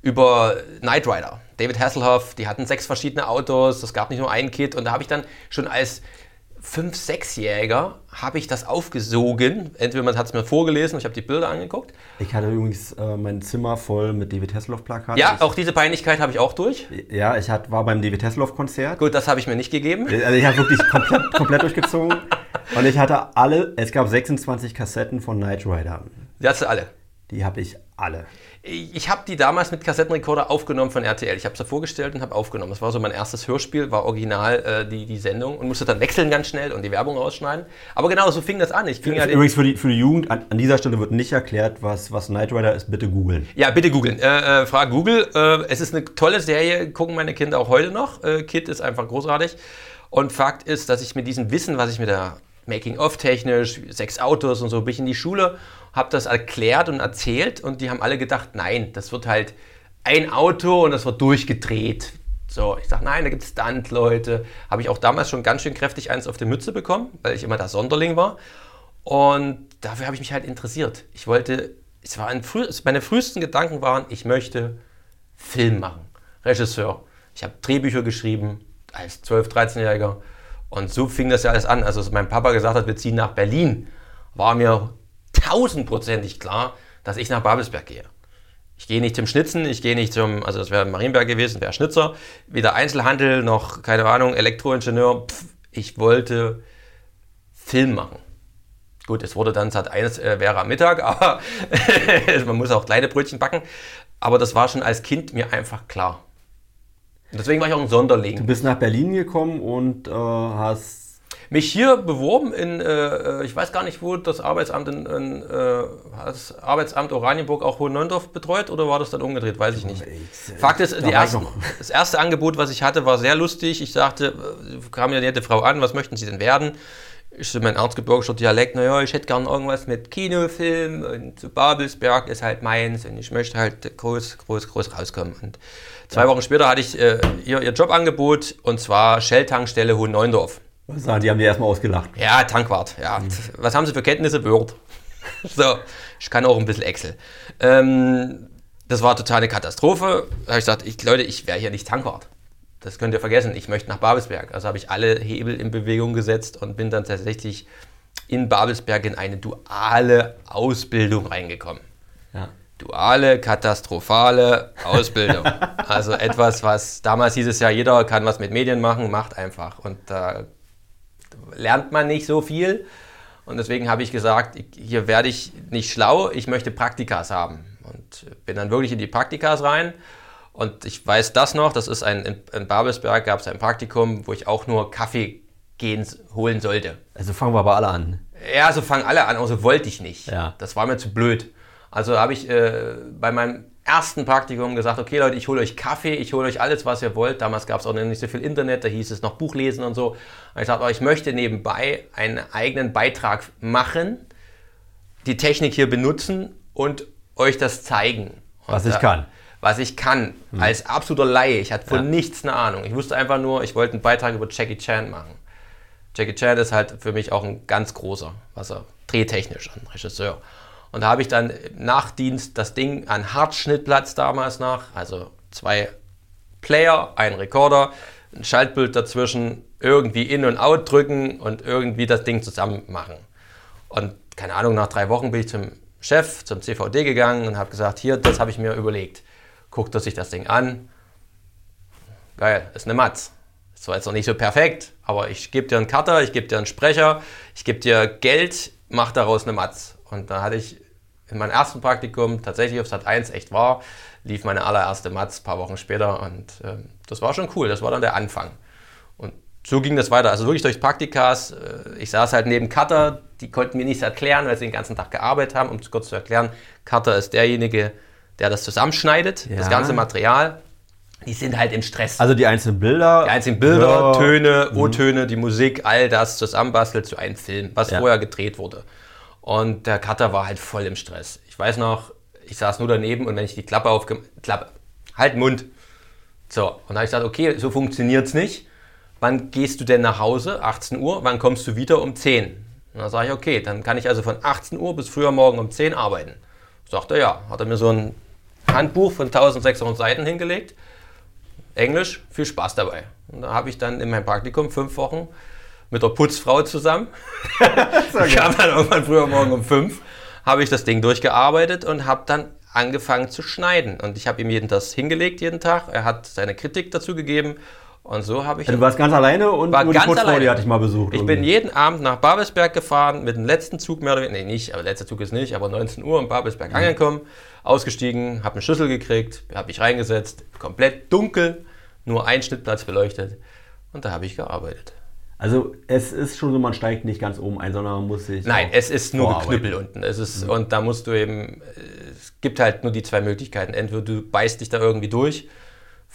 über Knight Rider. David Hasselhoff, die hatten sechs verschiedene Autos, es gab nicht nur ein Kit und da habe ich dann schon als 5-, 6-Jähriger habe ich das aufgesogen. Entweder man hat es mir vorgelesen, ich habe die Bilder angeguckt. Ich hatte übrigens äh, mein Zimmer voll mit David Hasselhoff-Plakaten. Ja, auch diese Peinlichkeit habe ich auch durch. Ja, ich hat, war beim David Hasselhoff-Konzert. Gut, das habe ich mir nicht gegeben. Also ich habe wirklich komplett, komplett durchgezogen. Und ich hatte alle, es gab 26 Kassetten von Knight Rider. Die hast du alle? Die habe ich alle. Ich habe die damals mit Kassettenrekorder aufgenommen von RTL. Ich habe sie vorgestellt und habe aufgenommen. Das war so mein erstes Hörspiel, war original äh, die, die Sendung und musste dann wechseln ganz schnell und die Werbung rausschneiden. Aber genau, so fing das an. Ich fing ja Übrigens für die, für die Jugend, an, an, dieser Stelle wird nicht erklärt, was, was Knight Rider ist. Bitte googeln. Ja, bitte googeln. Äh, äh, frag Google. Äh, es ist eine tolle Serie, gucken meine Kinder auch heute noch. Äh, Kid ist einfach großartig. Und Fakt ist, dass ich mit diesem Wissen, was ich mit der Making-of technisch, sechs Autos und so, bin ich in die Schule habe das erklärt und erzählt und die haben alle gedacht, nein, das wird halt ein Auto und das wird durchgedreht. So, ich sage, nein, da gibt es Stunt-Leute. Habe ich auch damals schon ganz schön kräftig eins auf die Mütze bekommen, weil ich immer der Sonderling war. Und dafür habe ich mich halt interessiert. Ich wollte, es war ein früh, meine frühesten Gedanken waren, ich möchte Film machen, Regisseur. Ich habe Drehbücher geschrieben als 12-, 13-Jähriger. Und so fing das ja alles an. Also, als mein Papa gesagt hat, wir ziehen nach Berlin, war mir tausendprozentig klar, dass ich nach Babelsberg gehe. Ich gehe nicht zum Schnitzen, ich gehe nicht zum, also das wäre Marienberg gewesen, wäre Schnitzer, weder Einzelhandel noch, keine Ahnung, Elektroingenieur. Pff, ich wollte Film machen. Gut, es wurde dann Sat 1 äh, wäre am Mittag, aber man muss auch kleine Brötchen backen. Aber das war schon als Kind mir einfach klar. Und deswegen war ich auch ein Sonderling. Du bist nach Berlin gekommen und äh, hast mich hier beworben in, äh, ich weiß gar nicht, wo das Arbeitsamt in, in äh, das Arbeitsamt Oranienburg auch Hohenneundorf betreut oder war das dann umgedreht, weiß ich nicht. Fakt ist, die ersten, das erste Angebot, was ich hatte, war sehr lustig. Ich sagte, äh, kam ja die nette Frau an, was möchten Sie denn werden? Ich so mein erzgebirgischer Dialekt, naja, ich hätte gern irgendwas mit Kinofilm und so Babelsberg ist halt meins und ich möchte halt groß, groß, groß rauskommen. Und zwei ja. Wochen später hatte ich äh, ihr, ihr Jobangebot und zwar Shell-Tankstelle Hohenneundorf. Was sagen, die haben die erstmal ausgelacht. Ja, Tankwart, ja. Mhm. Was haben sie für Kenntnisse? Word. so, ich kann auch ein bisschen Excel. Ähm, das war total eine Katastrophe. Da habe ich gesagt, ich, Leute, ich wäre hier nicht Tankwart. Das könnt ihr vergessen. Ich möchte nach Babelsberg. Also habe ich alle Hebel in Bewegung gesetzt und bin dann tatsächlich in Babelsberg in eine duale Ausbildung reingekommen. Ja. Duale, katastrophale Ausbildung. also etwas, was damals hieß es ja, jeder kann was mit Medien machen, macht einfach. Und da lernt man nicht so viel. Und deswegen habe ich gesagt, hier werde ich nicht schlau, ich möchte Praktikas haben. Und bin dann wirklich in die Praktikas rein und ich weiß das noch, das ist ein, in, Babelsberg gab es ein Praktikum, wo ich auch nur Kaffee gehen, holen sollte. Also fangen wir aber alle an. Ja, so fangen alle an, also wollte ich nicht. Ja. Das war mir zu blöd. Also habe ich äh, bei meinem ersten Praktikum gesagt, okay Leute, ich hole euch Kaffee, ich hole euch alles, was ihr wollt. Damals gab es auch noch nicht so viel Internet, da hieß es noch Buchlesen und so. Und ich sagte, ich möchte nebenbei einen eigenen Beitrag machen, die Technik hier benutzen und euch das zeigen. Und was ich kann was ich kann, mhm. als absoluter Laie. Ich hatte von ja. nichts eine Ahnung. Ich wusste einfach nur, ich wollte einen Beitrag über Jackie Chan machen. Jackie Chan ist halt für mich auch ein ganz großer, was er drehtechnisch ein Regisseur. Und da habe ich dann nach Dienst das Ding an Hartschnittplatz damals nach, also zwei Player, ein Rekorder, ein Schaltbild dazwischen, irgendwie in und out drücken und irgendwie das Ding zusammen machen. Und keine Ahnung, nach drei Wochen bin ich zum Chef, zum CVD gegangen und habe gesagt, hier, das habe ich mir überlegt guckt er sich das Ding an. Geil, ist eine Matz. Ist zwar jetzt noch nicht so perfekt, aber ich gebe dir einen Cutter, ich gebe dir einen Sprecher, ich gebe dir Geld, mach daraus eine Matz. Und da hatte ich in meinem ersten Praktikum tatsächlich auf Sat 1 echt war, lief meine allererste Matz ein paar Wochen später und äh, das war schon cool, das war dann der Anfang. Und so ging das weiter. Also wirklich durch Praktikas. Äh, ich saß halt neben Cutter, die konnten mir nichts erklären, weil sie den ganzen Tag gearbeitet haben. Um es kurz zu erklären, Cutter ist derjenige, der das zusammenschneidet, ja. das ganze Material. Die sind halt im Stress. Also die einzelnen Bilder. Die einzelnen Bilder, ja. Töne, mhm. O-Töne, die Musik, all das zusammenbastelt zu einem Film, was ja. vorher gedreht wurde. Und der Cutter war halt voll im Stress. Ich weiß noch, ich saß nur daneben und wenn ich die Klappe aufge... Klappe, halt Mund. So, und dann habe ich gesagt, okay, so funktioniert es nicht. Wann gehst du denn nach Hause? 18 Uhr. Wann kommst du wieder? Um 10. Und dann sage ich, okay, dann kann ich also von 18 Uhr bis früher morgen um 10 arbeiten. Sagt er ja. Hat er mir so ein Handbuch von 1600 Seiten hingelegt. Englisch, viel Spaß dabei. Und da habe ich dann in meinem Praktikum fünf Wochen mit der Putzfrau zusammen. ich kam dann irgendwann früher morgen um fünf, habe ich das Ding durchgearbeitet und habe dann angefangen zu schneiden. Und ich habe ihm jeden das hingelegt, jeden Tag. Er hat seine Kritik dazu gegeben und so habe ich. Also du warst ganz alleine und war nur die Putzfrau, alleine. die hatte ich mal besucht. Ich irgendwie. bin jeden Abend nach Babelsberg gefahren, mit dem letzten Zug mehr oder weniger. Nee, nicht, aber letzter Zug ist nicht, aber 19 Uhr in Babelsberg mhm. angekommen, ausgestiegen, habe einen Schlüssel gekriegt, habe mich reingesetzt, komplett dunkel, nur ein Schnittplatz beleuchtet. Und da habe ich gearbeitet. Also es ist schon so, man steigt nicht ganz oben ein, sondern man muss sich. Nein, es ist nur Geknüppel unten. Es ist, mhm. Und da musst du eben, es gibt halt nur die zwei Möglichkeiten. Entweder du beißt dich da irgendwie durch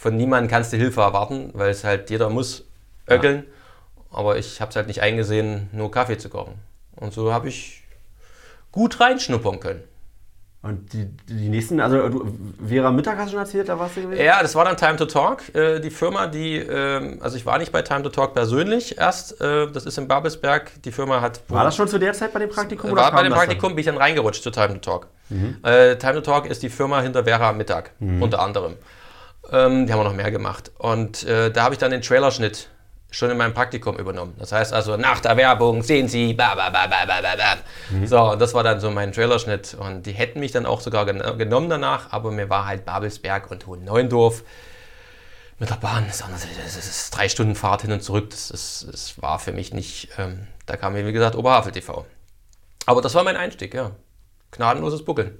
von niemandem kannst du Hilfe erwarten, weil es halt jeder muss öckeln. Ja. Aber ich habe es halt nicht eingesehen, nur Kaffee zu kochen. Und so habe ich gut reinschnuppern können. Und die, die nächsten, also du, Vera Mittag hast du schon erzählt, da warst du gewesen? Ja, das war dann Time to Talk, äh, die Firma, die, äh, also ich war nicht bei Time to Talk persönlich erst, äh, das ist in Babelsberg, die Firma hat... War das schon zu der Zeit bei dem Praktikum? War bei dem Praktikum, bin ich dann reingerutscht zu Time to Talk. Mhm. Äh, Time to Talk ist die Firma hinter Vera Mittag, mhm. unter anderem. Ähm, die haben auch noch mehr gemacht. Und äh, da habe ich dann den Trailerschnitt schon in meinem Praktikum übernommen. Das heißt also, nach der Werbung sehen Sie, ba, ba, ba, ba, ba, ba. Mhm. So, und das war dann so mein Trailerschnitt. Und die hätten mich dann auch sogar gen genommen danach, aber mir war halt Babelsberg und Hohen-Neuendorf mit der Bahn, das ist drei Stunden Fahrt hin und zurück, das, das, das war für mich nicht, ähm, da kam mir wie gesagt Oberhavel TV. Aber das war mein Einstieg, ja. Gnadenloses Buckeln.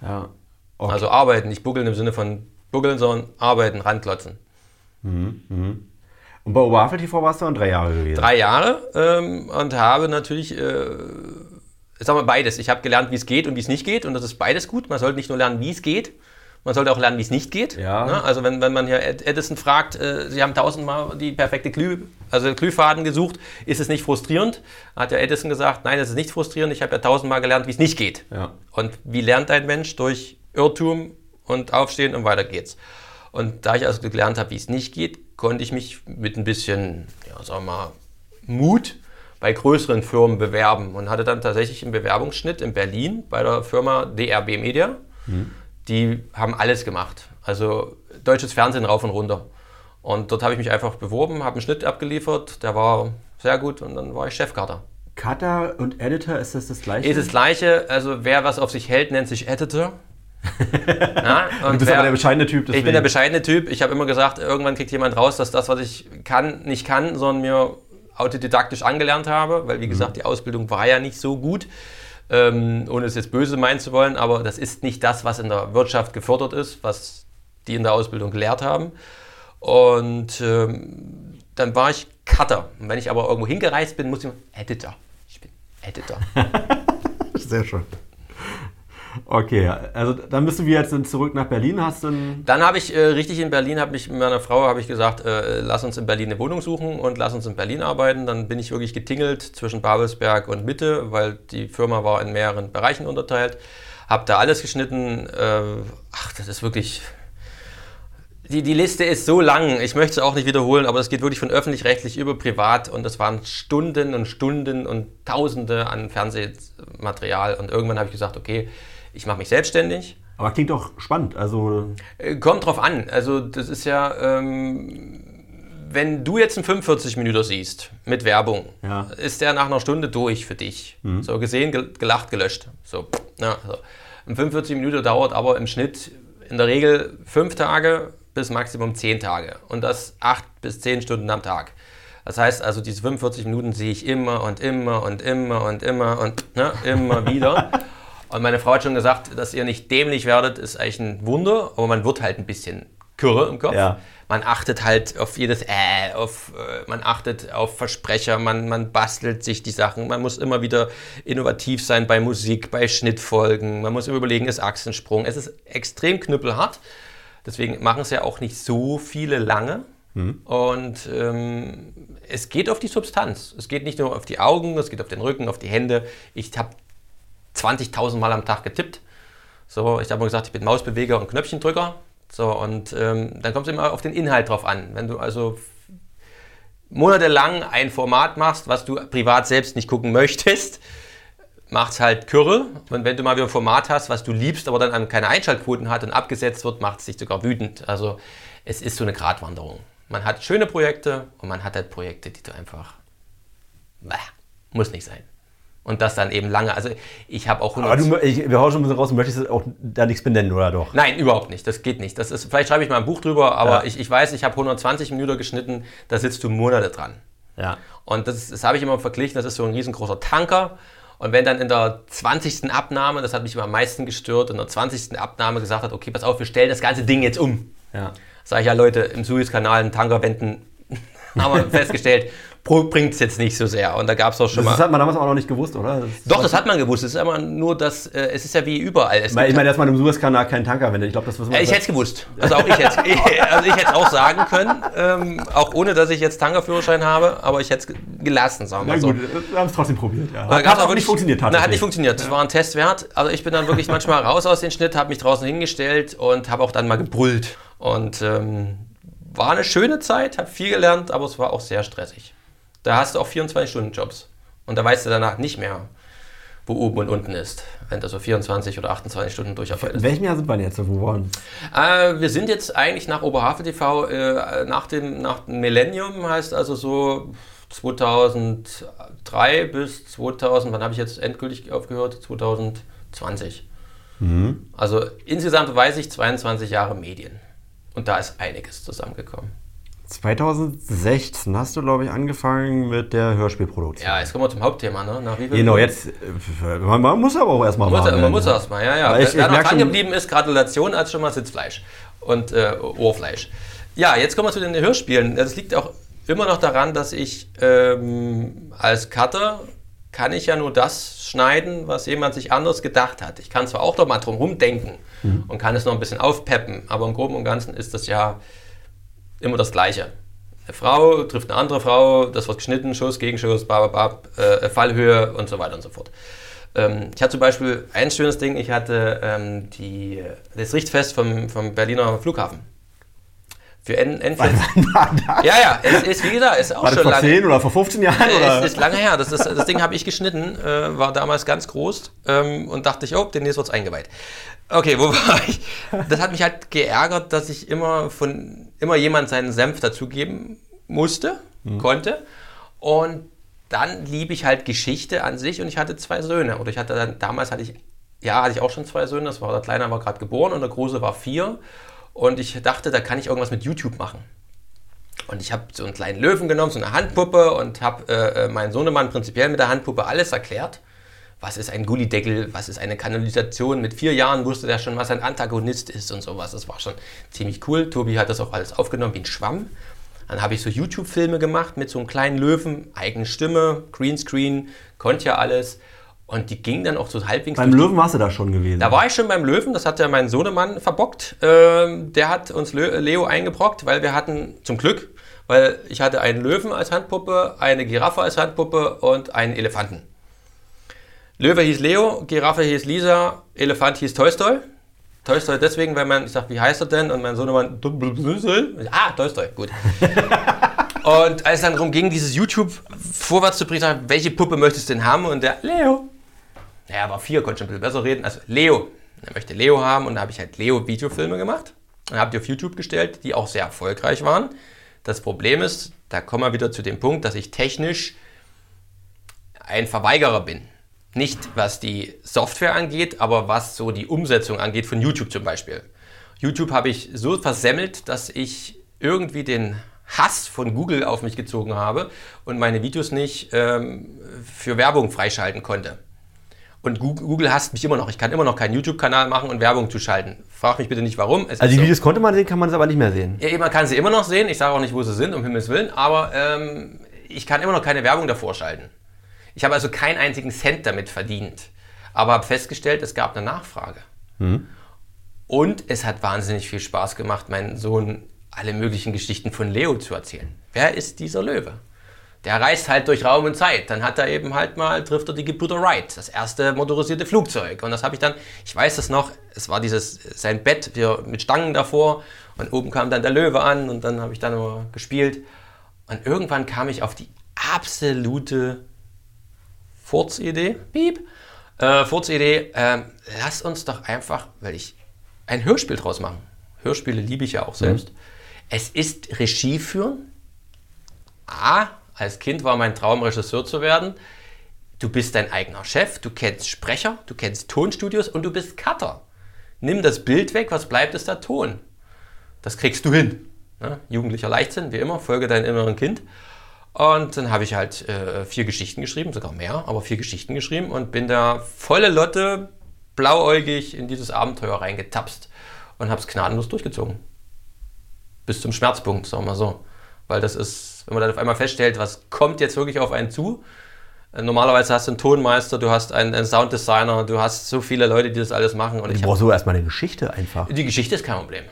Ja. Okay. Also arbeiten, nicht buckeln im Sinne von buckeln, sondern arbeiten, ranklotzen. Mhm, mhm. Und bei Oberhavel TV warst du dann drei Jahre gewesen? Drei Jahre ähm, und habe natürlich, äh, sag mal beides. Ich habe gelernt, wie es geht und wie es nicht geht und das ist beides gut. Man sollte nicht nur lernen, wie es geht, man sollte auch lernen, wie es nicht geht. Ja. Ne? Also wenn, wenn man hier Edison fragt, äh, Sie haben tausendmal die perfekte Glüh, also Glühfaden gesucht, ist es nicht frustrierend? Hat ja Edison gesagt, nein, es ist nicht frustrierend. Ich habe ja tausendmal gelernt, wie es nicht geht. Ja. Und wie lernt ein Mensch? Durch Irrtum und Aufstehen und weiter geht's. Und da ich also gelernt habe, wie es nicht geht, konnte ich mich mit ein bisschen, ja, sagen wir mal, Mut bei größeren Firmen bewerben und hatte dann tatsächlich einen Bewerbungsschnitt in Berlin bei der Firma DRB Media. Mhm die haben alles gemacht. Also deutsches Fernsehen rauf und runter. Und dort habe ich mich einfach beworben, habe einen Schnitt abgeliefert, der war sehr gut und dann war ich Chefkater. Cutter und Editor, ist das das gleiche? Ist das gleiche. Also wer was auf sich hält, nennt sich Editor. Ja, und du bist wer, aber der bescheidene Typ. Deswegen. Ich bin der bescheidene Typ. Ich habe immer gesagt, irgendwann kriegt jemand raus, dass das, was ich kann, nicht kann, sondern mir autodidaktisch angelernt habe, weil wie mhm. gesagt, die Ausbildung war ja nicht so gut ähm, ohne es jetzt böse meinen zu wollen, aber das ist nicht das, was in der Wirtschaft gefördert ist, was die in der Ausbildung gelehrt haben. Und ähm, dann war ich Cutter. Und wenn ich aber irgendwo hingereist bin, muss ich Editor. Ich bin Editor. Sehr schön. Okay, also dann du wieder jetzt zurück nach Berlin, hast dann... Dann habe ich äh, richtig in Berlin, habe ich mit meiner Frau habe ich gesagt, äh, lass uns in Berlin eine Wohnung suchen und lass uns in Berlin arbeiten. Dann bin ich wirklich getingelt zwischen Babelsberg und Mitte, weil die Firma war in mehreren Bereichen unterteilt. Habe da alles geschnitten. Äh, ach, das ist wirklich... Die, die Liste ist so lang, ich möchte es auch nicht wiederholen, aber es geht wirklich von öffentlich-rechtlich über privat und das waren Stunden und Stunden und Tausende an Fernsehmaterial und irgendwann habe ich gesagt, okay, ich mache mich selbstständig. Aber klingt doch spannend. Also äh, Kommt drauf an. Also das ist ja, ähm, wenn du jetzt einen 45 Minuten siehst mit Werbung, ja. ist der nach einer Stunde durch für dich. Mhm. So gesehen, gelacht, gelöscht. So, ja, so. Ein 45 Minuten dauert aber im Schnitt in der Regel fünf Tage bis Maximum zehn Tage. Und das acht bis zehn Stunden am Tag. Das heißt also, diese 45 Minuten sehe ich immer und immer und immer und immer und ne, immer wieder. Und meine Frau hat schon gesagt, dass ihr nicht dämlich werdet, ist eigentlich ein Wunder, aber man wird halt ein bisschen kürre im Kopf. Ja. Man achtet halt auf jedes Äh, auf, äh, man achtet auf Versprecher, man, man bastelt sich die Sachen, man muss immer wieder innovativ sein bei Musik, bei Schnittfolgen, man muss immer überlegen, ist Achsensprung. Es ist extrem knüppelhart, deswegen machen es ja auch nicht so viele lange. Mhm. Und ähm, es geht auf die Substanz. Es geht nicht nur auf die Augen, es geht auf den Rücken, auf die Hände. Ich habe 20.000 Mal am Tag getippt. So, ich habe mal gesagt, ich bin Mausbeweger und Knöpfchendrücker. So, und ähm, dann kommt es immer auf den Inhalt drauf an. Wenn du also monatelang ein Format machst, was du privat selbst nicht gucken möchtest, macht es halt Kürre. Und wenn du mal wieder ein Format hast, was du liebst, aber dann keine Einschaltquoten hat und abgesetzt wird, macht es dich sogar wütend. Also es ist so eine Gratwanderung. Man hat schöne Projekte und man hat halt Projekte, die du einfach... Bäh, muss nicht sein und das dann eben lange. Also ich habe auch 100. Aber du, ich, wir hauen schon ein bisschen raus, du möchtest auch da nichts benennen, oder doch? Nein, überhaupt nicht. Das geht nicht. Das ist, vielleicht schreibe ich mal ein Buch drüber, aber ja. ich, ich weiß, ich habe 120 Minuten geschnitten, da sitzt du Monate dran. Ja. Und das, das habe ich immer verglichen, das ist so ein riesengroßer Tanker. Und wenn dann in der 20. Abnahme, das hat mich immer am meisten gestört, in der 20. Abnahme gesagt hat, okay, pass auf, wir stellen das ganze Ding jetzt um. Ja. Sage ich ja, Leute, im Suezkanal einen Tanker wenden, haben wir festgestellt, bringt es jetzt nicht so sehr. Und da gab es auch schon das mal. Das hat man damals auch noch nicht gewusst, oder? Das Doch, das hat man gewusst. Es ist immer nur, dass äh, es ist ja wie überall. Es ich meine, dass man im Suezkanal keinen Tanker wendet. Ich glaube, das wissen wir. Äh, ich hätte es gewusst. Also auch ich hätte also es auch sagen können, ähm, auch ohne, dass ich jetzt Tankerführerschein habe, aber ich hätte es gelassen, sagen wir mal so. gut, wir haben es trotzdem probiert. Ja. Hat, hat auch nicht funktioniert. Nein, hat nicht funktioniert. Es ja. war ein Testwert. Also ich bin dann wirklich manchmal raus aus dem Schnitt, habe mich draußen hingestellt und habe auch dann mal gebrüllt. Und ähm, war eine schöne Zeit, habe viel gelernt, aber es war auch sehr stressig. Da hast du auch 24-Stunden-Jobs. Und da weißt du danach nicht mehr, wo oben und unten ist, wenn du so 24 oder 28 Stunden durcharbeitest. In welchem Jahr sind wir denn jetzt? Wo waren? Äh, wir sind jetzt eigentlich nach Oberhavel TV, äh, nach, dem, nach dem Millennium, heißt also so 2003 bis 2000, wann habe ich jetzt endgültig aufgehört? 2020. Mhm. Also insgesamt weiß ich 22 Jahre Medien. Und da ist einiges zusammengekommen. 2016 hast du, glaube ich, angefangen mit der Hörspielproduktion. Ja, jetzt kommen wir zum Hauptthema. Ne? Nach wie genau, jetzt, äh, man, man, muss aber auch erstmal machen. Man ne? muss erstmal, ja, ja. Ich, Wer noch dran geblieben ist, Gratulation als schon mal Sitzfleisch und äh, Ohrfleisch. Ja, jetzt kommen wir zu den Hörspielen. Das liegt auch immer noch daran, dass ich ähm, als Cutter kann ich ja nur das schneiden, was jemand sich anders gedacht hat. Ich kann zwar auch noch mal drum rumdenken mhm. und kann es noch ein bisschen aufpeppen, aber im Groben und Ganzen ist das ja immer das Gleiche. Eine Frau trifft eine andere Frau, das wird geschnitten, Schuss, Gegenschuss, bababab, äh, Fallhöhe und so weiter und so fort. Ähm, ich hatte zum Beispiel ein schönes Ding, ich hatte ähm, die, das Richtfest vom, vom Berliner Flughafen. Für N, N Ja, ja, es ist wie gesagt, ist auch war schon vor lange. Vor 10 oder vor 15 Jahren? Oder? Es ist lange her. Das, ist, das Ding habe ich geschnitten, äh, war damals ganz groß ähm, und dachte ich, oh, demnächst wird es eingeweiht. Okay, wo war ich? Das hat mich halt geärgert, dass ich immer von immer jemand seinen Senf dazugeben musste, mhm. konnte. Und dann liebe ich halt Geschichte an sich und ich hatte zwei Söhne. Oder ich hatte dann, damals hatte ich, ja, hatte ich auch schon zwei Söhne. Das war der Kleine war gerade geboren und der Große war vier. Und ich dachte, da kann ich irgendwas mit YouTube machen. Und ich habe so einen kleinen Löwen genommen, so eine Handpuppe und habe äh, äh meinen Sohnemann prinzipiell mit der Handpuppe alles erklärt was ist ein Gullideckel, was ist eine Kanalisation. Mit vier Jahren wusste der schon, was ein Antagonist ist und sowas. Das war schon ziemlich cool. Tobi hat das auch alles aufgenommen wie ein Schwamm. Dann habe ich so YouTube-Filme gemacht mit so einem kleinen Löwen, eigene Stimme, Greenscreen, konnte ja alles. Und die ging dann auch so halbwegs. Beim Löwen warst du da schon gewesen. Da war ich schon beim Löwen, das hat ja mein Sohnemann verbockt. Ähm, der hat uns Leo eingebrockt, weil wir hatten, zum Glück, weil ich hatte einen Löwen als Handpuppe, eine Giraffe als Handpuppe und einen Elefanten. Löwe hieß Leo, Giraffe hieß Lisa, Elefant hieß Tolstoi. Tolstoi deswegen, weil man, ich sag, wie heißt er denn? Und mein Sohn immer, ah, Tolstoi, gut. und als es dann darum ging, dieses YouTube vorwärts zu bringen, welche Puppe möchtest du denn haben? Und der, Leo. Ja, er war vier, konnte schon ein bisschen besser reden. Also Leo. Er möchte Leo haben und da habe ich halt Leo-Videofilme gemacht. Und habe die auf YouTube gestellt, die auch sehr erfolgreich waren. Das Problem ist, da kommen wir wieder zu dem Punkt, dass ich technisch ein Verweigerer bin. Nicht was die Software angeht, aber was so die Umsetzung angeht von YouTube zum Beispiel. YouTube habe ich so versemmelt, dass ich irgendwie den Hass von Google auf mich gezogen habe und meine Videos nicht ähm, für Werbung freischalten konnte. Und Google hasst mich immer noch. Ich kann immer noch keinen YouTube-Kanal machen und Werbung zu schalten. Frag mich bitte nicht warum. Es also die Videos konnte man sehen, kann man es aber nicht mehr sehen. Ja, man kann sie immer noch sehen. Ich sage auch nicht, wo sie sind, um Himmels Willen. Aber ähm, ich kann immer noch keine Werbung davor schalten. Ich habe also keinen einzigen Cent damit verdient, aber habe festgestellt, es gab eine Nachfrage. Mhm. Und es hat wahnsinnig viel Spaß gemacht, meinen Sohn alle möglichen Geschichten von Leo zu erzählen. Wer ist dieser Löwe? Der reist halt durch Raum und Zeit. Dann hat er eben halt mal, trifft er die Gebrüder Wright, das erste motorisierte Flugzeug. Und das habe ich dann, ich weiß das noch, es war dieses, sein Bett mit Stangen davor und oben kam dann der Löwe an und dann habe ich dann nur gespielt. Und irgendwann kam ich auf die absolute Furzidee, piep, äh, Furzidee, äh, lass uns doch einfach, weil ich ein Hörspiel draus machen. Hörspiele liebe ich ja auch selbst. Mhm. Es ist Regie führen. A, als Kind war mein Traum, Regisseur zu werden. Du bist dein eigener Chef, du kennst Sprecher, du kennst Tonstudios und du bist Cutter. Nimm das Bild weg, was bleibt, ist der Ton. Das kriegst du hin. Ne? Jugendlicher Leichtsinn, wie immer, folge deinem inneren Kind. Und dann habe ich halt äh, vier Geschichten geschrieben, sogar mehr, aber vier Geschichten geschrieben und bin da volle Lotte, blauäugig in dieses Abenteuer reingetapst und habe es gnadenlos durchgezogen. Bis zum Schmerzpunkt, sagen wir mal so. Weil das ist, wenn man dann auf einmal feststellt, was kommt jetzt wirklich auf einen zu. Äh, normalerweise hast du einen Tonmeister, du hast einen, einen Sounddesigner, du hast so viele Leute, die das alles machen. Und, und ich brauchst so erstmal eine Geschichte einfach. Die Geschichte ist kein Problem.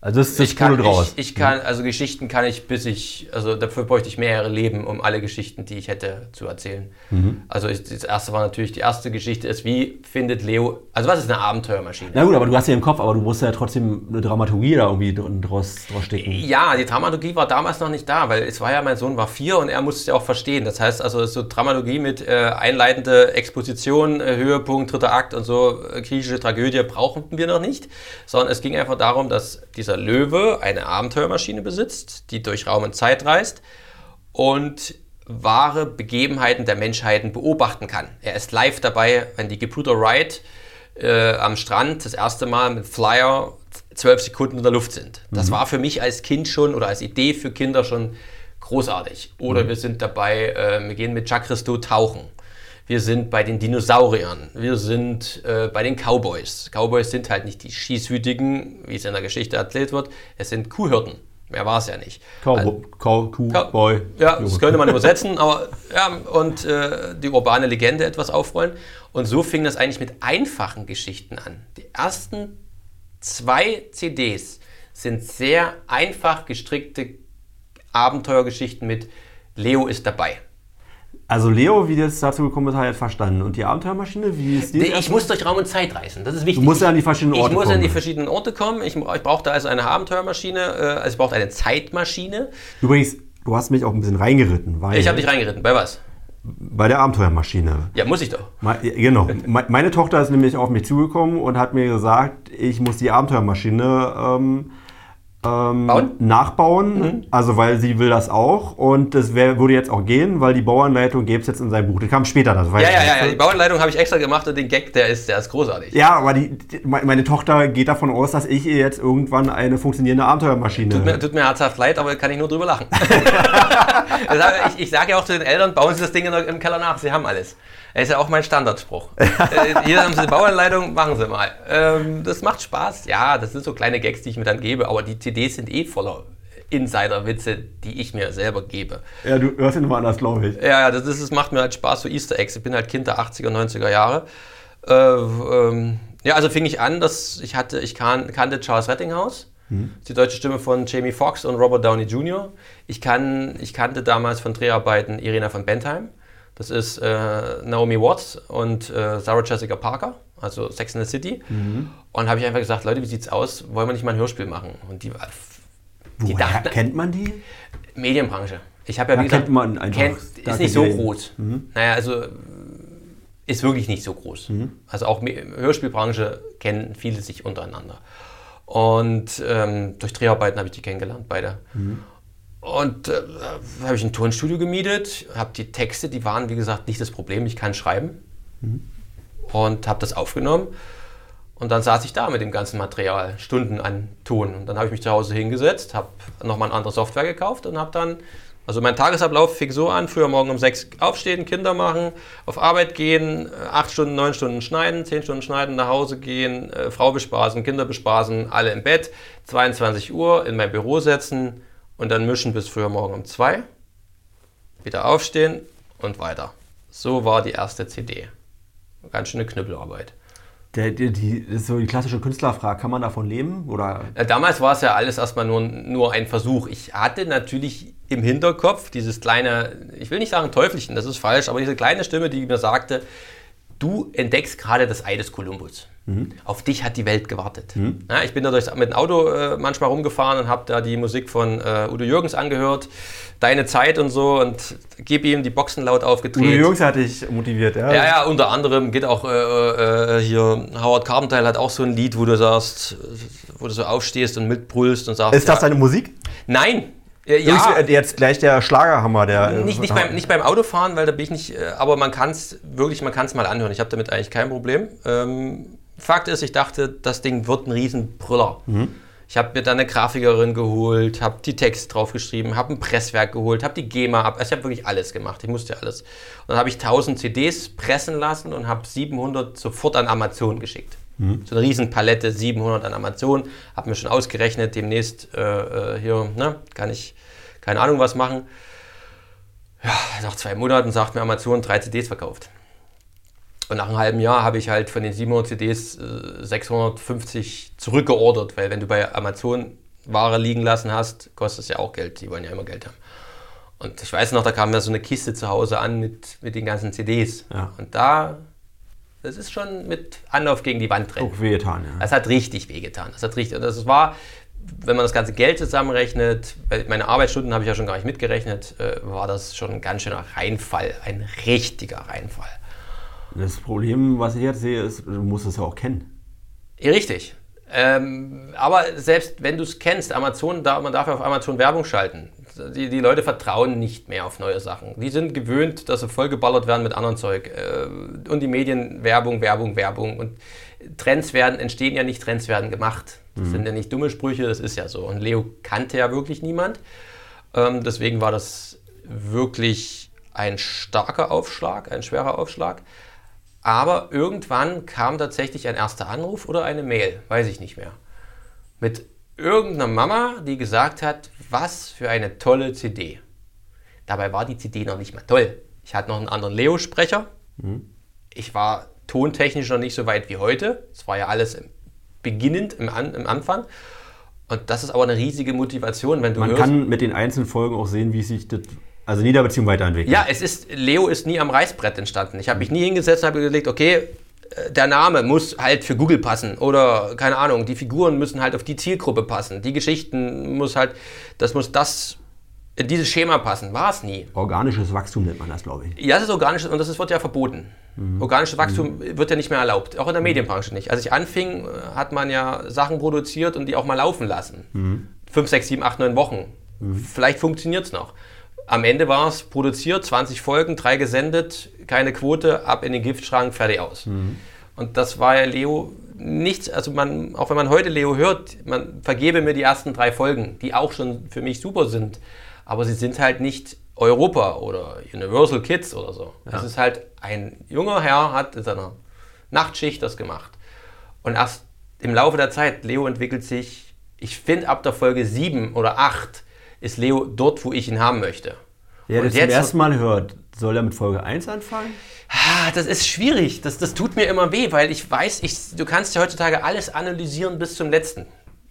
Also das ist das ich kann, draus. Ich, ich kann, also Geschichten kann ich, bis ich, also dafür bräuchte ich mehrere Leben, um alle Geschichten, die ich hätte, zu erzählen. Mhm. Also ich, das erste war natürlich, die erste Geschichte ist, wie findet Leo, also was ist eine Abenteuermaschine? Na gut, aber du hast ja im Kopf, aber du musst ja trotzdem eine Dramaturgie da irgendwie dr- draus, draus stecken. Ja, die Dramaturgie war damals noch nicht da, weil es war ja, mein Sohn war vier und er musste es ja auch verstehen. Das heißt also, so Dramaturgie mit äh, einleitende Exposition, äh, Höhepunkt, dritter Akt und so, äh, griechische Tragödie brauchen wir noch nicht, sondern es ging einfach darum, dass dieser Löwe eine Abenteuermaschine besitzt, die durch Raum und Zeit reist und wahre Begebenheiten der Menschheiten beobachten kann. Er ist live dabei, wenn die Gebrüder Wright äh, am Strand das erste Mal mit Flyer zwölf Sekunden in der Luft sind. Das war für mich als Kind schon oder als Idee für Kinder schon großartig. Oder wir sind dabei, äh, wir gehen mit Jacques Cousteau tauchen. Wir sind bei den Dinosauriern. Wir sind äh, bei den Cowboys. Cowboys sind halt nicht die Schießwütigen, wie es in der Geschichte erzählt wird. Es sind Kuhhirten. Mehr war es ja nicht. Cow, Cow, Kuh, Ja, das könnte man übersetzen, aber ja, und äh, die urbane Legende etwas aufrollen. Und so fing das eigentlich mit einfachen Geschichten an. Die ersten zwei CDs sind sehr einfach gestrickte Abenteuergeschichten mit Leo ist dabei. Also Leo, wie das dazu gekommen ist, hat er verstanden. Und die Abenteuermaschine, wie ist die? Ich muss durch Raum und Zeit reisen, das ist wichtig. Du musst ja an die verschiedenen Orte Ich muss kommen. an die verschiedenen Orte kommen. Ich, ich brauchte also eine Abenteuermaschine, äh, also ich brauchte eine Zeitmaschine. Übrigens, du hast mich auch ein bisschen reingeritten, weil Ich habe dich reingeritten. Bei was? bei der Abenteuermaschine. Ja, muss ich doch. Me- Genau. Me- Meine Tochter ist nämlich auf mich zugekommen und hat mir gesagt, ich muss die Abenteuermaschine ähm, ähm, Bauen? nachbauen. Also weil sie will das auch. Und das wär, würde jetzt auch gehen, weil die Bauanleitung gäbe es jetzt in seinem Buch. Das kam später. Das weiß Ja, ich ja, ja, ja. Die Bauanleitung habe ich extra gemacht und den Gag, der ist, der ist großartig. Ja, aber die, die, me- meine Tochter geht davon aus, dass ich ihr jetzt irgendwann eine funktionierende Abenteuermaschine. Tut mir, tut mir herzhaft leid, aber kann ich nur drüber lachen. Ich ich sage ja auch zu den Eltern, bauen Sie das Ding im Keller nach, Sie haben alles. Das ist ja auch mein Standardspruch. äh, hier haben Sie eine Bauanleitung, machen Sie mal. Ähm, das macht Spaß. Ja, das sind so kleine Gags, die ich mir dann gebe, aber die CDs sind eh voller Insider-Witze, die ich mir selber gebe. ja, du hörst ihn nochmal anders, glaube ich. Ja, ja, das, ist, das macht mir halt Spaß, so Easter Eggs. Ich bin halt Kind der 80er, 90er Jahre. Äh, ähm, ja, also fing ich an, dass ich hatte, ich kan kannte Charles Rettinghaus, die deutsche Stimme von Jamie Foxx und Robert Downey Jr. Ich, kann, ich kannte damals von Dreharbeiten Irina von Bentheim. Das ist äh, Naomi Watts und äh, Sarah Jessica Parker, also Sex in the City. Und habe ich einfach gesagt, Leute, wie sieht's aus? Wollen wir nicht mal ein Hörspiel machen? Und die, die Woher dachten, kennt man die? Medienbranche. Ich habe ja, Da wie gesagt, kennt man einfach kennt, ist nicht so groß. Naja, also ist wirklich nicht so groß. Also auch Hörspielbranche kennen viele sich untereinander. Und ähm, durch Dreharbeiten habe ich die kennengelernt, beide. Und äh, habe ich ein Tonstudio gemietet, habe die Texte, die waren wie gesagt nicht das Problem, ich kann schreiben. Und habe das aufgenommen. Und dann saß ich da mit dem ganzen Material, Stunden an Ton. Und dann habe ich mich zu Hause hingesetzt, habe nochmal eine andere Software gekauft und habe dann, also mein Tagesablauf fing so an, früher morgen um sechs aufstehen, Kinder machen, auf Arbeit gehen, äh, acht Stunden, neun Stunden schneiden, zehn Stunden schneiden, nach Hause gehen, äh, Frau bespaßen, Kinder bespaßen, alle im Bett, 22 Uhr in mein Büro setzen und dann mischen bis früher morgen um zwei, wieder aufstehen und weiter. So war die erste CD. Ganz schöne Knüppelarbeit. Der, die, die, das ist so die klassische Künstlerfrage, kann man davon leben? Oder Ja, Damals war es ja alles erstmal nur, nur ein Versuch. Ich hatte natürlich im Hinterkopf dieses kleine, ich will nicht sagen Teufelchen, das ist falsch, aber diese kleine Stimme, die mir sagte, du entdeckst gerade das Ei des Kolumbus. Auf dich hat die Welt gewartet. Ja, ich bin da durchs, mit dem Auto äh, manchmal rumgefahren und habe da die Musik von äh, Udo Jürgens angehört, Deine Zeit und so und gib ihm die Boxen laut aufgedreht. Udo Jürgens hat dich motiviert, ja? Ja, ja, unter anderem geht auch äh, äh, hier, Howard Carpendale hat auch so ein Lied, wo du sagst, wo du so aufstehst und mitbrüllst und sagst. Ist das ja, deine Musik? Nein! Äh, Übrigens, ja, äh, jetzt gleich der Schlagerhammer, der. äh, nicht, nicht, beim, nicht beim Autofahren, weil da bin ich nicht, aber man kann es wirklich, man kann es mal anhören. Ich habe damit eigentlich kein Problem. Ähm, Fakt ist, ich dachte, das Ding wird ein Riesenbrüller. Ich habe mir dann eine Grafikerin geholt, habe die Texte draufgeschrieben, habe ein Presswerk geholt, habe die GEMA ab. Also ich habe wirklich alles gemacht. Ich musste alles. Und dann habe ich 1000 CDs pressen lassen und habe 700 sofort an Amazon geschickt. So eine Riesenpalette, 700 an Amazon. Habe mir schon ausgerechnet, demnächst äh, äh, hier ne, kann ich keine Ahnung was machen. Ja, nach zwei Monaten sagt mir Amazon drei CDs verkauft. Und nach einem halben Jahr habe ich halt von den 700 CDs äh, 650 zurückgeordert, weil wenn du bei Amazon Ware liegen lassen hast, kostet es ja auch Geld. Die wollen ja immer Geld haben. Und ich weiß noch, da kam mir so eine Kiste zu Hause an mit, mit den ganzen CDs. Ja. Und da, das ist schon mit Anlauf gegen die Wand drin. Auch wehgetan, ja. Das hat richtig wehgetan. Das hat richtig, das war, wenn man das ganze Geld zusammenrechnet, meine Arbeitsstunden habe ich ja schon gar nicht mitgerechnet, äh, war das schon ein ganz schöner Reinfall, ein richtiger Reinfall. Das Problem, was ich jetzt sehe, ist, du musst es ja auch kennen. Richtig. Ähm, aber selbst wenn du es kennst, Amazon, da, man darf ja auf Amazon Werbung schalten. Die, die Leute vertrauen nicht mehr auf neue Sachen. Die sind gewöhnt, dass sie vollgeballert werden mit anderen Zeug. Äh, und die Medien Werbung, Werbung, Werbung. Und Trends werden, entstehen ja nicht, Trends werden gemacht. Das sind ja nicht dumme Sprüche, das ist ja so. Und Leo kannte ja wirklich niemand. Ähm, deswegen war das wirklich ein starker Aufschlag, ein schwerer Aufschlag. Aber irgendwann kam tatsächlich ein erster Anruf oder eine Mail, weiß ich nicht mehr. Mit irgendeiner Mama, die gesagt hat, was für eine tolle CD. Dabei war die CD noch nicht mal toll. Ich hatte noch einen anderen Leo-Sprecher. Ich war tontechnisch noch nicht so weit wie heute. Es war ja alles im- beginnend im, An im Anfang. Und das ist aber eine riesige Motivation, wenn du Man hörst, kann mit den einzelnen Folgen auch sehen, wie sich das, also Niederbeziehung weiterentwickelt. Ja, es ist, Leo ist nie am Reißbrett entstanden. Ich habe mich nie hingesetzt und habe überlegt, okay, der Name muss halt für Google passen oder keine Ahnung, die Figuren müssen halt auf die Zielgruppe passen, die Geschichten muss halt, das muss das in dieses Schema passen. War es nie. Organisches Wachstum nennt man das, glaube ich. Ja, das ist organisch und das ist, wird ja verboten. Organisches Wachstum wird ja nicht mehr erlaubt, auch in der Medienbranche nicht. Als ich anfing, äh, hat man ja Sachen produziert und die auch mal laufen lassen. Fünf, sechs, sieben, acht, neun Wochen. Vielleicht funktioniert es noch. Am Ende war es produziert, 20 Folgen, drei gesendet, keine Quote, ab in den Giftschrank, fertig aus. Und das war ja Leo nichts, also man, auch wenn man heute Leo hört, man vergebe mir die ersten drei Folgen, die auch schon für mich super sind, aber sie sind halt nicht Europa oder Universal Kids oder so. Es ist halt ein junger Herr hat in seiner Nachtschicht das gemacht. Und erst im Laufe der Zeit, Leo entwickelt sich, ich finde ab der Folge 7 oder 8 ist Leo dort, wo ich ihn haben möchte. Wer das zum ersten Mal hört, soll er mit Folge 1 anfangen? Ah, Das ist schwierig. Das, das tut mir immer weh, weil ich weiß, ich, du kannst ja heutzutage alles analysieren bis zum letzten.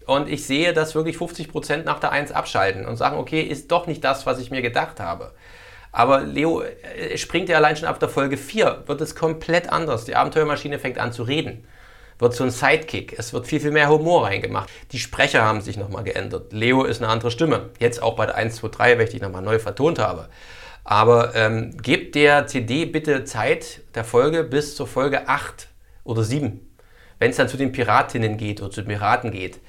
Und ich sehe, dass wirklich 50% nach der 1 abschalten und sagen, okay, ist doch nicht das, was ich mir gedacht habe. Aber Leo äh, springt ja allein schon ab der Folge 4, wird es komplett anders. Die Abenteuermaschine fängt an zu reden. Wird so ein Sidekick. Es wird viel, viel mehr Humor reingemacht. Die Sprecher haben sich nochmal geändert. Leo ist eine andere Stimme. Jetzt auch bei der 1, 2, 3, weil ich die nochmal neu vertont habe. Aber ähm, gebt der CD bitte Zeit der Folge bis zur Folge 8 oder 7. Wenn es dann zu den Piratinnen geht oder zu den Piraten geht.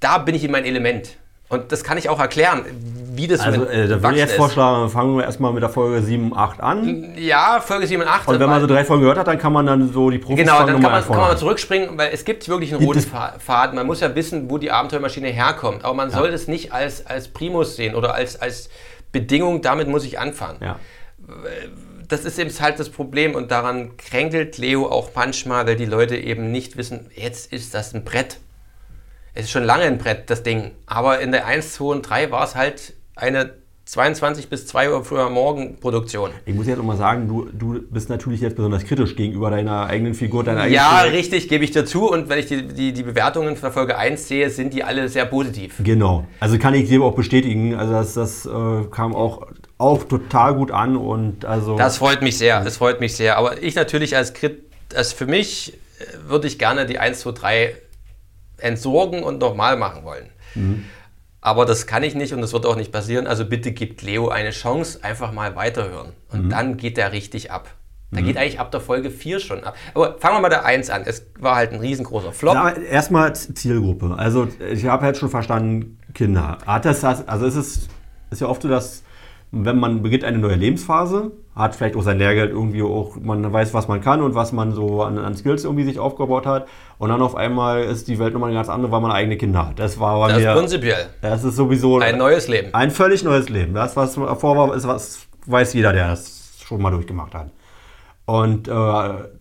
Da bin ich in mein Element. Und das kann ich auch erklären, wie das Also, mit äh, da würde ich jetzt ist. vorschlagen, fangen wir erstmal mit der Folge 7, 8 an. Ja, Folge 7 und 8. Und wenn man so drei Folgen gehört hat, dann kann man dann so die Profis Genau, dann kann man, kann man zurückspringen, weil es gibt wirklich einen roten Faden. Man muss ja wissen, wo die Abenteuermaschine herkommt. Aber man soll es nicht als, als Primus sehen oder als, als Bedingung, damit muss ich anfangen. Ja. Das ist eben halt das Problem und daran kränkelt Leo auch manchmal, weil die Leute eben nicht wissen, jetzt ist das ein Brett. Es ist schon lange ein Brett, das Ding. Aber in der 1, 2 und 3 war es halt eine 22 bis 2 Uhr früher Morgen Produktion. Ich muss jetzt auch mal sagen, du, du bist natürlich jetzt besonders kritisch gegenüber deiner eigenen Figur, deiner eigenen Ja, Figur. richtig, gebe ich dazu. Und wenn ich die, die, die Bewertungen für Folge 1 sehe, sind die alle sehr positiv. Genau. Also kann ich dir auch bestätigen. Also das, das äh, kam auch, auch total gut an und also Das freut mich sehr, das freut mich sehr. Aber ich natürlich als Krit, als für mich äh, würde ich gerne die 1, 2, 3 entsorgen und nochmal machen wollen. Aber das kann ich nicht und das wird auch nicht passieren. Also bitte gibt Leo eine Chance, einfach mal weiterhören. Und dann geht der richtig ab. Da geht eigentlich ab der Folge 4 schon ab. Aber fangen wir mal der 1 an. Es war halt ein riesengroßer Flop. Ja, erstmal Zielgruppe. Also ich habe jetzt schon verstanden, Kinder. Hat das, also ist es ist ja oft so, dass wenn man beginnt eine neue Lebensphase, hat vielleicht auch sein Lehrgeld irgendwie auch, man weiß, was man kann und was man so an, an Skills irgendwie sich aufgebaut hat. Und dann auf einmal ist die Welt nochmal eine ganz andere, weil man eigene Kinder hat. Das war bei Das ist mir, prinzipiell das ist sowieso ein neues Leben. ein völlig neues Leben. Das, was davor war, ist was, weiß jeder, der das schon mal durchgemacht hat. Und äh,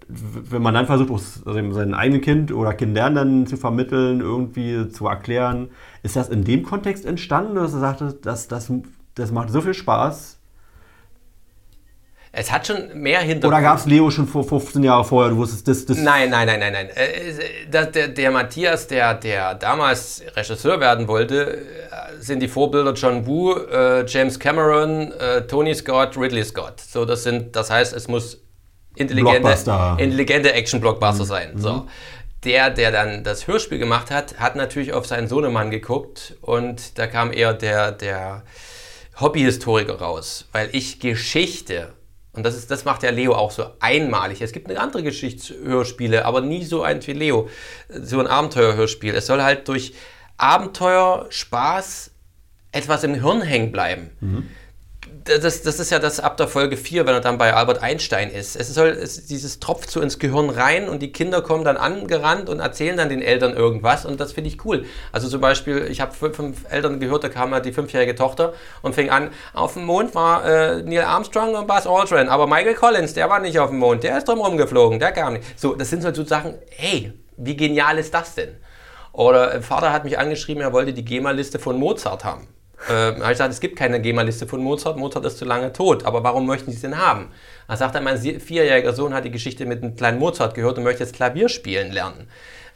wenn man dann versucht, aus also seinem eigenen Kind oder Kindern dann zu vermitteln, irgendwie zu erklären, ist das in dem Kontext entstanden, dass er sagte, das, das, das macht so viel Spaß? Es hat schon mehr Hintergrund. Oder gab es Leo schon vor 15 Jahren vorher? Du wusstest, das, das Nein, nein, nein, nein, nein. Äh, das, der, der Matthias, der, der damals Regisseur werden wollte, äh, sind die Vorbilder John Woo, äh, James Cameron, äh, Tony Scott, Ridley Scott. So, das sind, das heißt, es muss intelligente, intelligente Action-Blockbuster Mhm. sein. So. Der, der dann das Hörspiel gemacht hat, hat natürlich auf seinen Sohnemann geguckt und da kam eher der, der Hobbyhistoriker raus, weil ich Geschichte, und das, ist, das macht ja Leo auch so einmalig. Es gibt eine andere Geschichtshörspiele, aber nie so eins wie Leo, so ein Abenteuerhörspiel. Es soll halt durch Abenteuer, Spaß etwas im Hirn hängen bleiben. Das, das ist ja das ab der Folge 4, wenn er dann bei Albert Einstein ist. Es soll, es, dieses tropft so ins Gehirn rein und die Kinder kommen dann angerannt und erzählen dann den Eltern irgendwas und das finde ich cool. Also zum Beispiel, ich habe fünf, fünf Eltern gehört, da kam halt die fünfjährige Tochter und fing an, auf dem Mond war äh, Neil Armstrong und Buzz Aldrin, aber Michael Collins, der war nicht auf dem Mond, der ist drum rumgeflogen, der kam nicht. So, das sind so Sachen, hey, wie genial ist das denn? Oder ein Vater hat mich angeschrieben, er wollte die GEMA-Liste von Mozart haben. Ähm, habe ich gesagt, es gibt keine GEMA-Liste von Mozart. Mozart ist zu lange tot. Aber warum möchten Sie es denn haben? Er sagt er, mein vierjähriger Sohn hat die Geschichte mit einem kleinen Mozart gehört und möchte jetzt Klavier spielen lernen.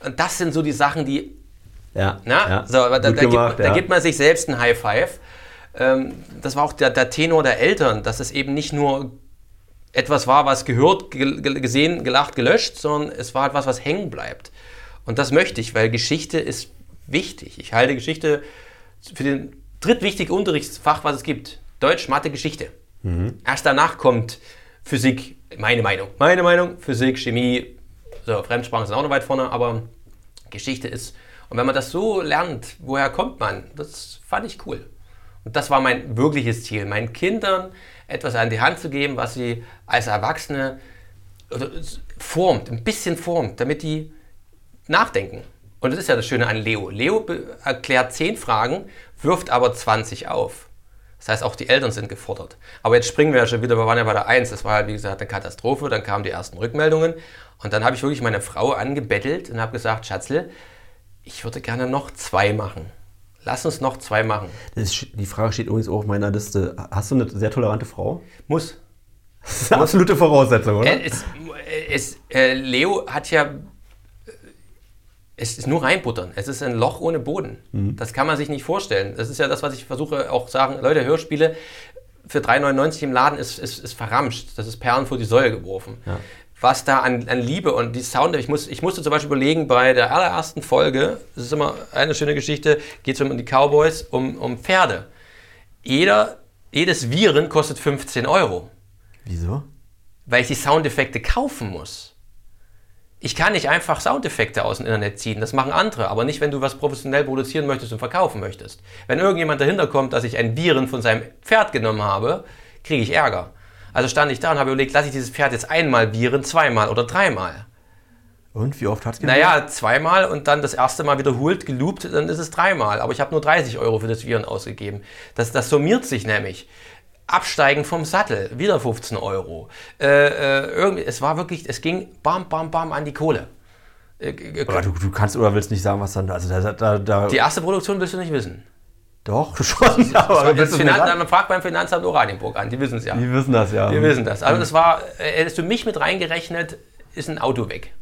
Und das sind so die Sachen, die ja, na, ja. so, da, da, gemacht, gibt, ja. da gibt man sich selbst ein High Five. Ähm, das war auch der, der Tenor der Eltern, dass es eben nicht nur etwas war, was gehört, ge ge- gesehen, gelacht, gelöscht, sondern es war etwas, was hängen bleibt. Und das möchte ich, weil Geschichte ist wichtig. Ich halte Geschichte für den drittwichtigen Unterrichtsfach, was es gibt. Deutsch, Mathe, Geschichte. Erst danach kommt Physik, meine Meinung. Meine Meinung, Physik, Chemie, so, Fremdsprachen sind auch noch weit vorne, aber Geschichte ist. Und wenn man das so lernt, woher kommt man? Das fand ich cool. Und das war mein wirkliches Ziel, meinen Kindern etwas an die Hand zu geben, was sie als Erwachsene formt, ein bisschen formt, damit die nachdenken. Und das ist ja das Schöne an Leo. Leo erklärt 10 Fragen, wirft aber 20 auf. Das heißt, auch die Eltern sind gefordert. Aber jetzt springen wir ja schon wieder, wir waren ja bei der 1. Das war halt, wie gesagt, eine Katastrophe. Dann kamen die ersten Rückmeldungen. Und dann habe ich wirklich meine Frau angebettelt und habe gesagt, Schatzle, ich würde gerne noch zwei machen. Lass uns noch zwei machen. Ist, die Frage steht übrigens auch auf meiner Liste. Hast du eine sehr tolerante Frau? Muss. Das ist eine absolute Voraussetzung, oder? Äh, es, es, äh, Leo hat ja. Es ist nur reinbuttern. Es ist ein Loch ohne Boden. Das kann man sich nicht vorstellen. Das ist ja das, was ich versuche auch sagen. Leute, Hörspiele für 3,99 im Laden ist, ist, ist verramscht. Das ist Perlen vor die Säule geworfen. Was da an, an Liebe und die Sound, ich, muss, ich musste zum Beispiel überlegen, bei der allerersten Folge, das ist immer eine schöne Geschichte, geht es um die Cowboys, um, um Pferde. Jeder, jedes Viren kostet 15 Euro Wieso? weil ich die Soundeffekte kaufen muss. Ich kann nicht einfach Soundeffekte aus dem Internet ziehen, das machen andere, aber nicht, wenn du was professionell produzieren möchtest und verkaufen möchtest. Wenn irgendjemand dahinter kommt, dass ich ein Viren von seinem Pferd genommen habe, kriege ich Ärger. Also stand ich da und habe überlegt, lasse ich dieses Pferd jetzt einmal viren, zweimal oder dreimal. Und wie oft hat es Naja, zweimal und dann das erste Mal wiederholt, geloopt, dann ist es dreimal. Aber ich habe nur 30 Euro für das Viren ausgegeben. Das, das summiert sich nämlich. Absteigen vom Sattel, wieder 15 Euro. Äh, äh, irgendwie, es war wirklich, es ging bam, bam, bam an die Kohle. Äh, äh, Aber du, du kannst oder willst nicht sagen, was dann. Also da, da, da Die erste Produktion willst du nicht wissen. doch schon. Aber Das du nicht Finanzamt, sagen? man fragt beim Finanzamt Oranienburg an, die wissen es ja. Die wissen das ja. Die wissen das. Also das war, äh, hättest du mich mit reingerechnet, ist ein Auto weg.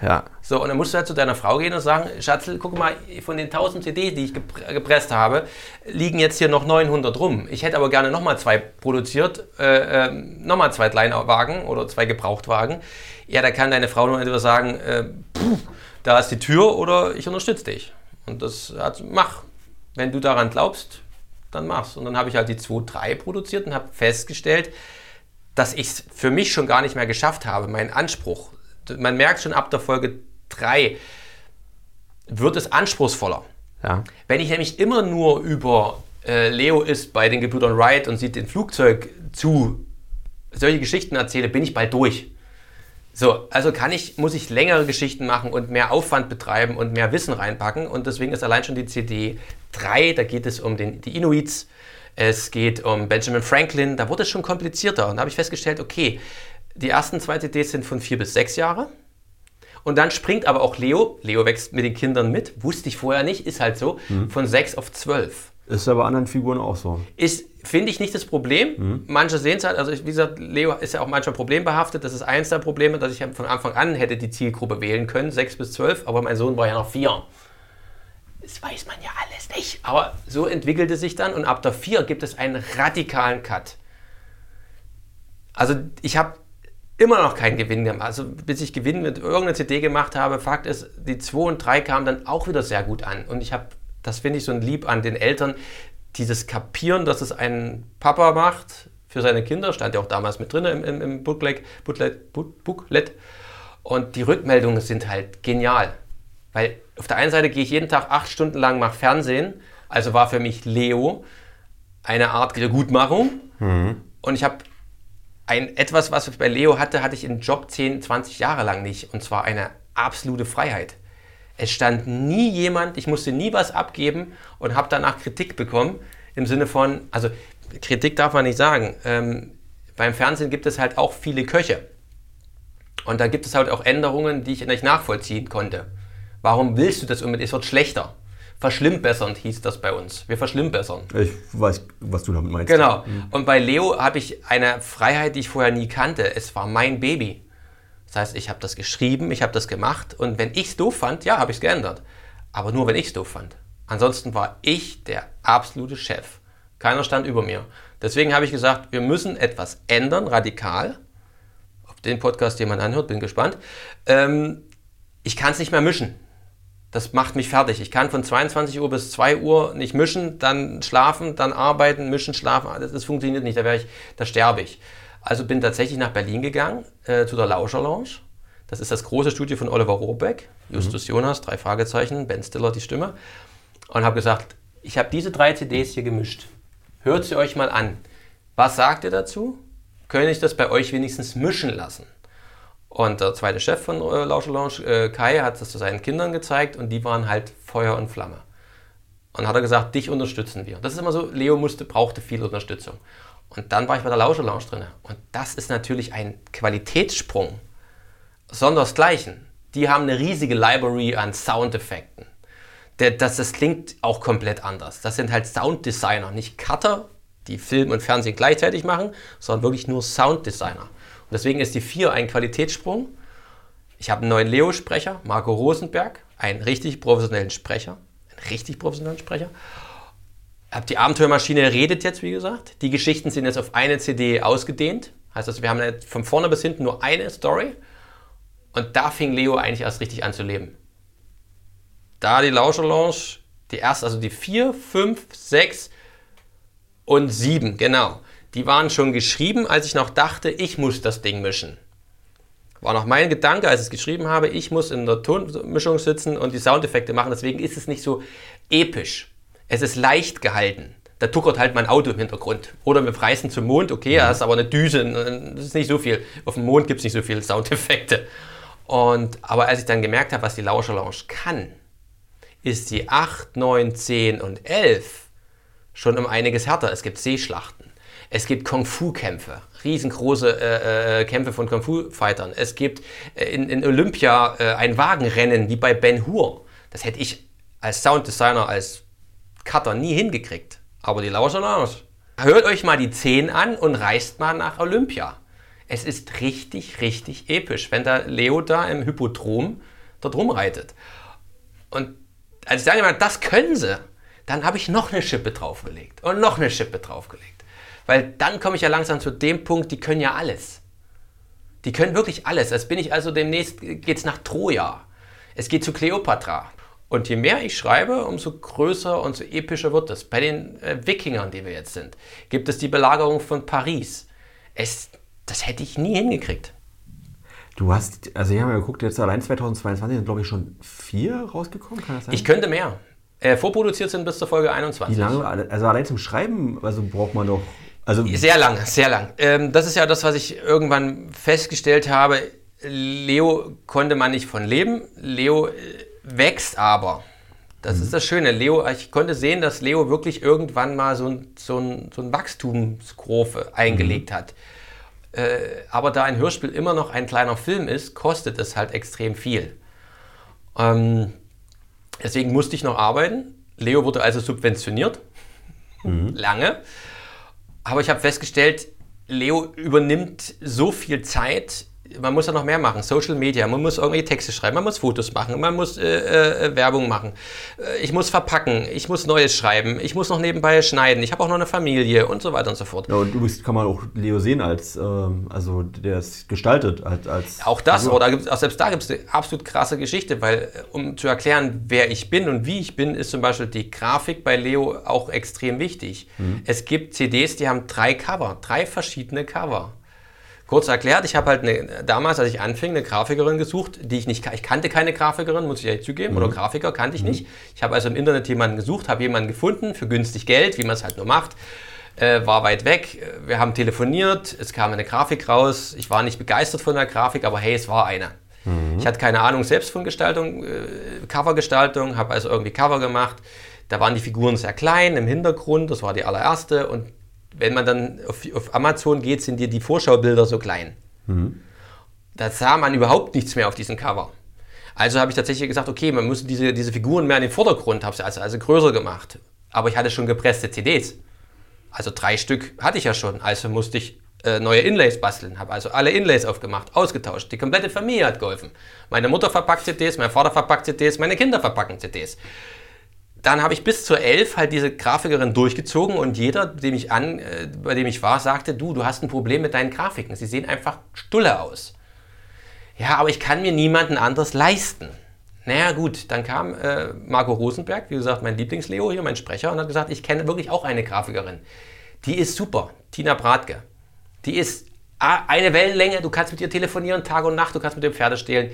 Ja. So, und dann musst du halt zu deiner Frau gehen und sagen, Schatzel, guck mal, von den 1000 CDs, die ich gepr- gepresst habe, liegen jetzt hier noch 900 rum. Ich hätte aber gerne nochmal zwei produziert, äh, äh, nochmal zwei Kleinwagen oder zwei Gebrauchtwagen. Ja, da kann deine Frau nur entweder sagen, äh, puh, da ist die Tür oder ich unterstütze dich. Und das hat, mach. Wenn du daran glaubst, dann mach's. Und dann habe ich halt die 2, 3 produziert und habe festgestellt, dass ich es für mich schon gar nicht mehr geschafft habe, meinen Anspruch. Man merkt schon ab der Folge 3 wird es anspruchsvoller. Ja. Wenn ich nämlich immer nur über äh, Leo ist bei den Gebrüdern Wright und sieht den Flugzeug zu, solche Geschichten erzähle, bin ich bald durch. So, also kann ich, muss ich längere Geschichten machen und mehr Aufwand betreiben und mehr Wissen reinpacken. Und deswegen ist allein schon die CD 3, da geht es um den, die Inuits, es geht um Benjamin Franklin, da wurde es schon komplizierter. Und da habe ich festgestellt, okay, die ersten zwei CDs sind von vier bis sechs Jahre. Und dann springt aber auch Leo, Leo wächst mit den Kindern mit, wusste ich vorher nicht, ist halt so, von sechs auf zwölf. Ist ja bei anderen Figuren auch so. Ist finde ich nicht das Problem. Mhm. Manche sehen es halt, also ich, wie gesagt, Leo ist ja auch manchmal problembehaftet. Das ist eins der Probleme, dass ich von Anfang an hätte die Zielgruppe wählen können, sechs bis zwölf, aber mein Sohn war ja noch vier. Das weiß man ja alles nicht. Aber so entwickelte sich dann und ab der vier gibt es einen radikalen Cut. Also ich habe immer noch keinen Gewinn gemacht. Also bis ich Gewinn mit irgendeiner CD gemacht habe, Fakt ist, die 2 und 3 kamen dann auch wieder sehr gut an. Und ich habe, das finde ich so ein Lieb an den Eltern, dieses Kapieren, dass es ein Papa macht für seine Kinder, stand ja auch damals mit drin im, im, im Booklet, Booklet, Booklet. Und die Rückmeldungen sind halt genial. Weil auf der einen Seite gehe ich jeden Tag acht Stunden lang nach Fernsehen, also war für mich Leo eine Art Wiedergutmachung. Mhm. Und ich habe ein etwas, was ich bei Leo hatte, hatte ich im Job 10, 20 Jahre lang nicht. Und zwar eine absolute Freiheit. Es stand nie jemand, ich musste nie was abgeben und habe danach Kritik bekommen. Im Sinne von, also Kritik darf man nicht sagen. Ähm, beim Fernsehen gibt es halt auch viele Köche. Und da gibt es halt auch Änderungen, die ich nicht nachvollziehen konnte. Warum willst du das unbedingt? Es wird schlechter. Verschlimmbessernd hieß das bei uns. Wir verschlimmbessern. Ich weiß, was du damit meinst. Genau. Mhm. Und bei Leo habe ich eine Freiheit, die ich vorher nie kannte. Es war mein Baby. Das heißt, ich habe das geschrieben, ich habe das gemacht und wenn ich es doof fand, ja, habe ich es geändert. Aber nur, wenn ich es doof fand. Ansonsten war ich der absolute Chef. Keiner stand über mir. Deswegen habe ich gesagt, wir müssen etwas ändern, radikal. Auf den Podcast, den man anhört, bin gespannt. Ähm, ich kann es nicht mehr mischen. Das macht mich fertig. Ich kann von 22 Uhr bis 2 Uhr nicht mischen, dann schlafen, dann arbeiten, mischen, schlafen. Das, das funktioniert nicht. Da, ich, da sterbe ich. Also bin tatsächlich nach Berlin gegangen, äh, zu der Lauscher Lounge. Das ist das große Studio von Oliver Rohrbeck, Justus mhm. Jonas, drei Fragezeichen, Ben Stiller die Stimme. Und habe gesagt, ich habe diese drei CDs hier gemischt. Hört sie euch mal an. Was sagt ihr dazu? Könnte ich das bei euch wenigstens mischen lassen? Und der zweite Chef von äh, Lauscher Lounge, äh, Kai, hat das zu seinen Kindern gezeigt und die waren halt Feuer und Flamme. Und hat er gesagt, dich unterstützen wir. Das ist immer so, Leo musste, brauchte viel Unterstützung. Und dann war ich bei der Lauscher Lounge drin. Und das ist natürlich ein Qualitätssprung. Sondersgleichen. Die haben eine riesige Library an Soundeffekten. Das, das klingt auch komplett anders. Das sind halt Sounddesigner, nicht Cutter, die Film und Fernsehen gleichzeitig machen, sondern wirklich nur Sounddesigner. Und deswegen ist die 4 ein Qualitätssprung. Ich habe einen neuen Leo-Sprecher, Marco Rosenberg, einen richtig professionellen Sprecher, einen richtig professionellen Sprecher habe die Abenteuermaschine redet jetzt, wie gesagt. Die Geschichten sind jetzt auf eine CD ausgedehnt. Heißt also, wir haben von vorne bis hinten nur eine Story. Und da fing Leo eigentlich erst richtig an zu leben. Da die Lauscher Lounge, die erste, also die 4, 5, 6 und 7, genau. Die waren schon geschrieben, als ich noch dachte, ich muss das Ding mischen. War noch mein Gedanke, als ich es geschrieben habe, ich muss in der Tonmischung sitzen und die Soundeffekte machen. Deswegen ist es nicht so episch. Es ist leicht gehalten. Da tuckert halt mein Auto im Hintergrund. Oder wir preisen zum Mond, okay, da ist aber eine Düse, das ist nicht so viel. Auf dem Mond gibt es nicht so viele Soundeffekte. Und, aber als ich dann gemerkt habe, was die Lauscher Lounge kann, ist die 8, 9, 10 und 11 schon um einiges härter. Es gibt Seeschlachten. Es gibt Kung-Fu-Kämpfe, riesengroße äh, äh, Kämpfe von Kung-Fu-Fightern. Es gibt äh, in, in, Olympia äh, ein Wagenrennen wie bei Ben Hur. Das hätte ich als Sounddesigner, als Cutter nie hingekriegt. Aber die Lauscher Lounge. Hört euch mal die 10 an und reist mal nach Olympia. Es ist richtig, richtig episch, wenn der Leo da im Hypodrom dort rumreitet. Und als ich sage, das können sie, dann habe ich noch eine Schippe draufgelegt und noch eine Schippe draufgelegt. Weil dann komme ich ja langsam zu dem Punkt, die können ja alles. Die können wirklich alles. Jetzt bin ich also demnächst, geht es nach Troja. Es geht zu Kleopatra. Und je mehr ich schreibe, umso größer und so epischer wird es. Bei den äh, Wikingern, die wir jetzt sind, gibt es die Belagerung von Paris. Es, das hätte ich nie hingekriegt. Du hast, also ich habe mal geguckt, jetzt allein 2022 sind glaube ich schon vier rausgekommen, kann das sein? Ich könnte mehr. Äh, vorproduziert sind bis zur Folge 21. Wie lange, also allein zum Schreiben, also braucht man doch... Also sehr lang, sehr lang. Ähm, das ist ja das, was ich irgendwann festgestellt habe. Leo konnte man nicht von leben. Leo äh, wächst aber. Das mhm. ist das Schöne. Leo, ich konnte sehen, dass Leo wirklich irgendwann mal so ein, so ein, so ein Wachstumskurve eingelegt mhm. hat. Äh, aber da ein Hörspiel immer noch ein kleiner Film ist, kostet es halt extrem viel. Ähm, deswegen musste ich noch arbeiten. Leo wurde also subventioniert. Mhm. Lange. Aber ich habe festgestellt, Leo übernimmt so viel Zeit, man muss ja noch mehr machen. Social Media, man muss irgendwelche Texte schreiben, man muss Fotos machen, man muss äh, äh, Werbung machen. Äh, ich muss verpacken, ich muss Neues schreiben, ich muss noch nebenbei schneiden, ich habe auch noch eine Familie und so weiter und so fort. Ja, und übrigens kann man auch Leo sehen als, ähm, also der ist gestaltet als. als auch das, oder auch selbst da gibt es eine absolut krasse Geschichte, weil äh, um zu erklären, wer ich bin und wie ich bin, ist zum Beispiel die Grafik bei Leo auch extrem wichtig. Mhm. Es gibt CDs, die haben drei Cover, drei verschiedene Cover. Kurz erklärt, ich habe halt eine, damals, als ich anfing, eine Grafikerin gesucht, die ich nicht, ich kannte keine Grafikerin, muss ich ehrlich zugeben, mhm. oder Grafiker kannte ich mhm. nicht. Ich habe also im Internet jemanden gesucht, habe jemanden gefunden für günstig Geld, wie man es halt nur macht. Äh, war weit weg, wir haben telefoniert, es kam eine Grafik raus. Ich war nicht begeistert von der Grafik, aber hey, es war eine. Mhm. Ich hatte keine Ahnung selbst von Gestaltung, äh, Covergestaltung, habe also irgendwie Cover gemacht. Da waren die Figuren sehr klein im Hintergrund, das war die allererste und wenn man dann auf, auf, Amazon geht, sind dir die Vorschaubilder so klein. Mhm. Da sah man überhaupt nichts mehr auf diesem Cover. Also habe ich tatsächlich gesagt, okay, man muss diese, diese Figuren mehr in den Vordergrund, habe sie also, also größer gemacht. Aber ich hatte schon gepresste CDs. Also drei Stück hatte ich ja schon. Also musste ich äh, neue Inlays basteln. Habe also alle Inlays aufgemacht, ausgetauscht. Die komplette Familie hat geholfen. Meine Mutter verpackt CDs, mein Vater verpackt CDs, meine Kinder verpacken CDs dann habe ich bis zur 11 halt diese Grafikerin durchgezogen und jeder, dem ich an, äh, bei dem ich war, sagte, du, du hast ein Problem mit deinen Grafiken. Sie sehen einfach stulle aus. Ja, aber ich kann mir niemanden anders leisten. Naja gut, dann kam äh, Marco Rosenberg, wie gesagt, mein Lieblingsleo hier, mein Sprecher, und hat gesagt, ich kenne wirklich auch eine Grafikerin. Die ist super, Tina Bratke. Die ist eine Wellenlänge, du kannst mit ihr telefonieren, Tag und Nacht, du kannst mit dem Pferde stehlen.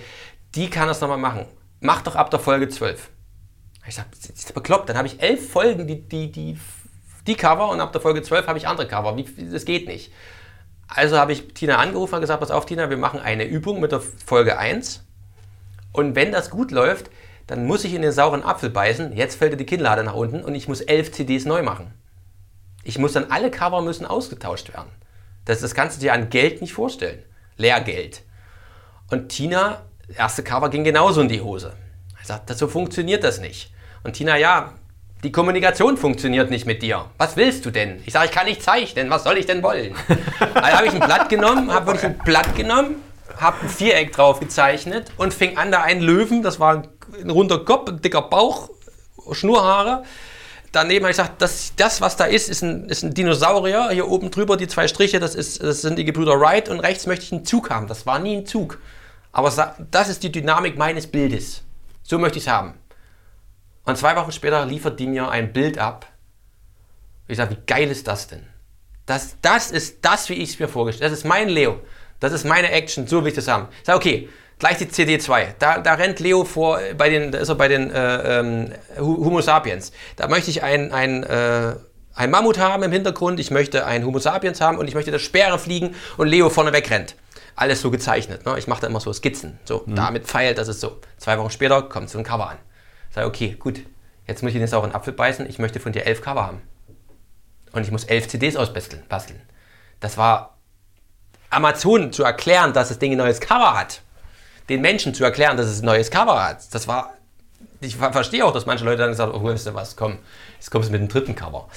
Die kann das nochmal machen. Mach doch ab der Folge 12. Ich sag, das ist bekloppt. Dann habe ich elf Folgen, die, die, die, die Cover und ab der Folge 12 habe ich andere Cover. Wie, das geht nicht. Also habe ich Tina angerufen und gesagt, pass auf Tina, wir machen eine Übung mit der Folge 1. Und wenn das gut läuft, dann muss ich in den sauren Apfel beißen. Jetzt fällt dir die Kinnlade nach unten und ich muss elf CDs neu machen. Ich muss dann, alle Cover müssen ausgetauscht werden. Das, das kannst du dir an Geld nicht vorstellen. Lehrgeld. Und Tina, erste Cover ging genauso in die Hose. Er sagt, so funktioniert das nicht. Und Tina, ja, die Kommunikation funktioniert nicht mit dir. Was willst du denn? Ich sage, ich kann nicht zeichnen. Was soll ich denn wollen? also habe ich ein Blatt genommen, habe wirklich ein Blatt genommen, habe ein Viereck drauf gezeichnet und fing an, da einen Löwen, das war ein runder Kopf, ein dicker Bauch, Schnurhaare. Daneben habe ich gesagt, das, das, was da ist, ist ein, ist ein Dinosaurier. Hier oben drüber die zwei Striche, das, ist, das sind die Gebrüder Wright. Und rechts möchte ich einen Zug haben. Das war nie ein Zug. Aber das ist die Dynamik meines Bildes. So möchte ich es haben. Und zwei Wochen später liefert die mir ein Bild ab. Ich sage, wie geil ist das denn? Das, das ist das, wie ich es mir vorgestellt habe. Das ist mein Leo. Das ist meine Action, so will ich das haben. Ich sage, okay, gleich die CD2. Da, da rennt Leo vor, bei den, da ist er bei den äh, ähm, Homo sapiens. Da möchte ich ein, ein, äh, ein Mammut haben im Hintergrund, ich möchte ein Homo sapiens haben und ich möchte, dass Speere fliegen und Leo vorne wegrennt alles so gezeichnet. Ne? Ich mache da immer so Skizzen. So, mhm. damit feilt, das ist so. Zwei Wochen später kommt so ein Cover an. Ich sage, okay, gut, jetzt muss ich den sauren Apfel beißen. Ich möchte von dir elf Cover haben. Und ich muss elf CDs ausbasteln. Basteln. Das war Amazon zu erklären, dass das Ding ein neues Cover hat. Den Menschen zu erklären, dass es ein neues Cover hat. Das war. Ich verstehe auch, dass manche Leute dann gesagt haben, oh, weißt du was, komm, jetzt kommst du mit dem dritten Cover.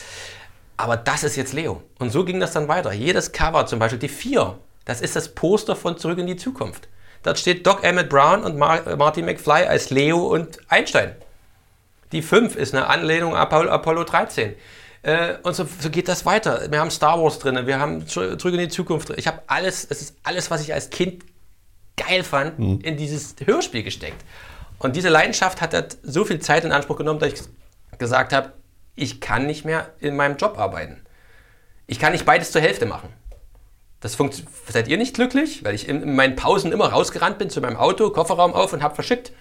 Aber das ist jetzt Leo. Und so ging das dann weiter. Jedes Cover, zum Beispiel die vier, das ist das Poster von Zurück in die Zukunft. Dort steht Doc Emmett Brown und Mar Marty McFly als Leo und Einstein. Die 5 ist eine Anlehnung an Apollo 13. Äh, und so, so, geht das weiter. Wir haben Star Wars drin, wir haben Zurück in die Zukunft drin. Ich habe alles, es ist alles, was ich als Kind geil fand, mhm. in dieses Hörspiel gesteckt. Und diese Leidenschaft hat halt so viel Zeit in Anspruch genommen, dass ich gesagt habe, ich kann nicht mehr in meinem Job arbeiten. Ich kann nicht beides zur Hälfte machen. Das seid ihr nicht glücklich? Weil ich in meinen Pausen immer rausgerannt bin zu meinem Auto, Kofferraum auf und habe verschickt.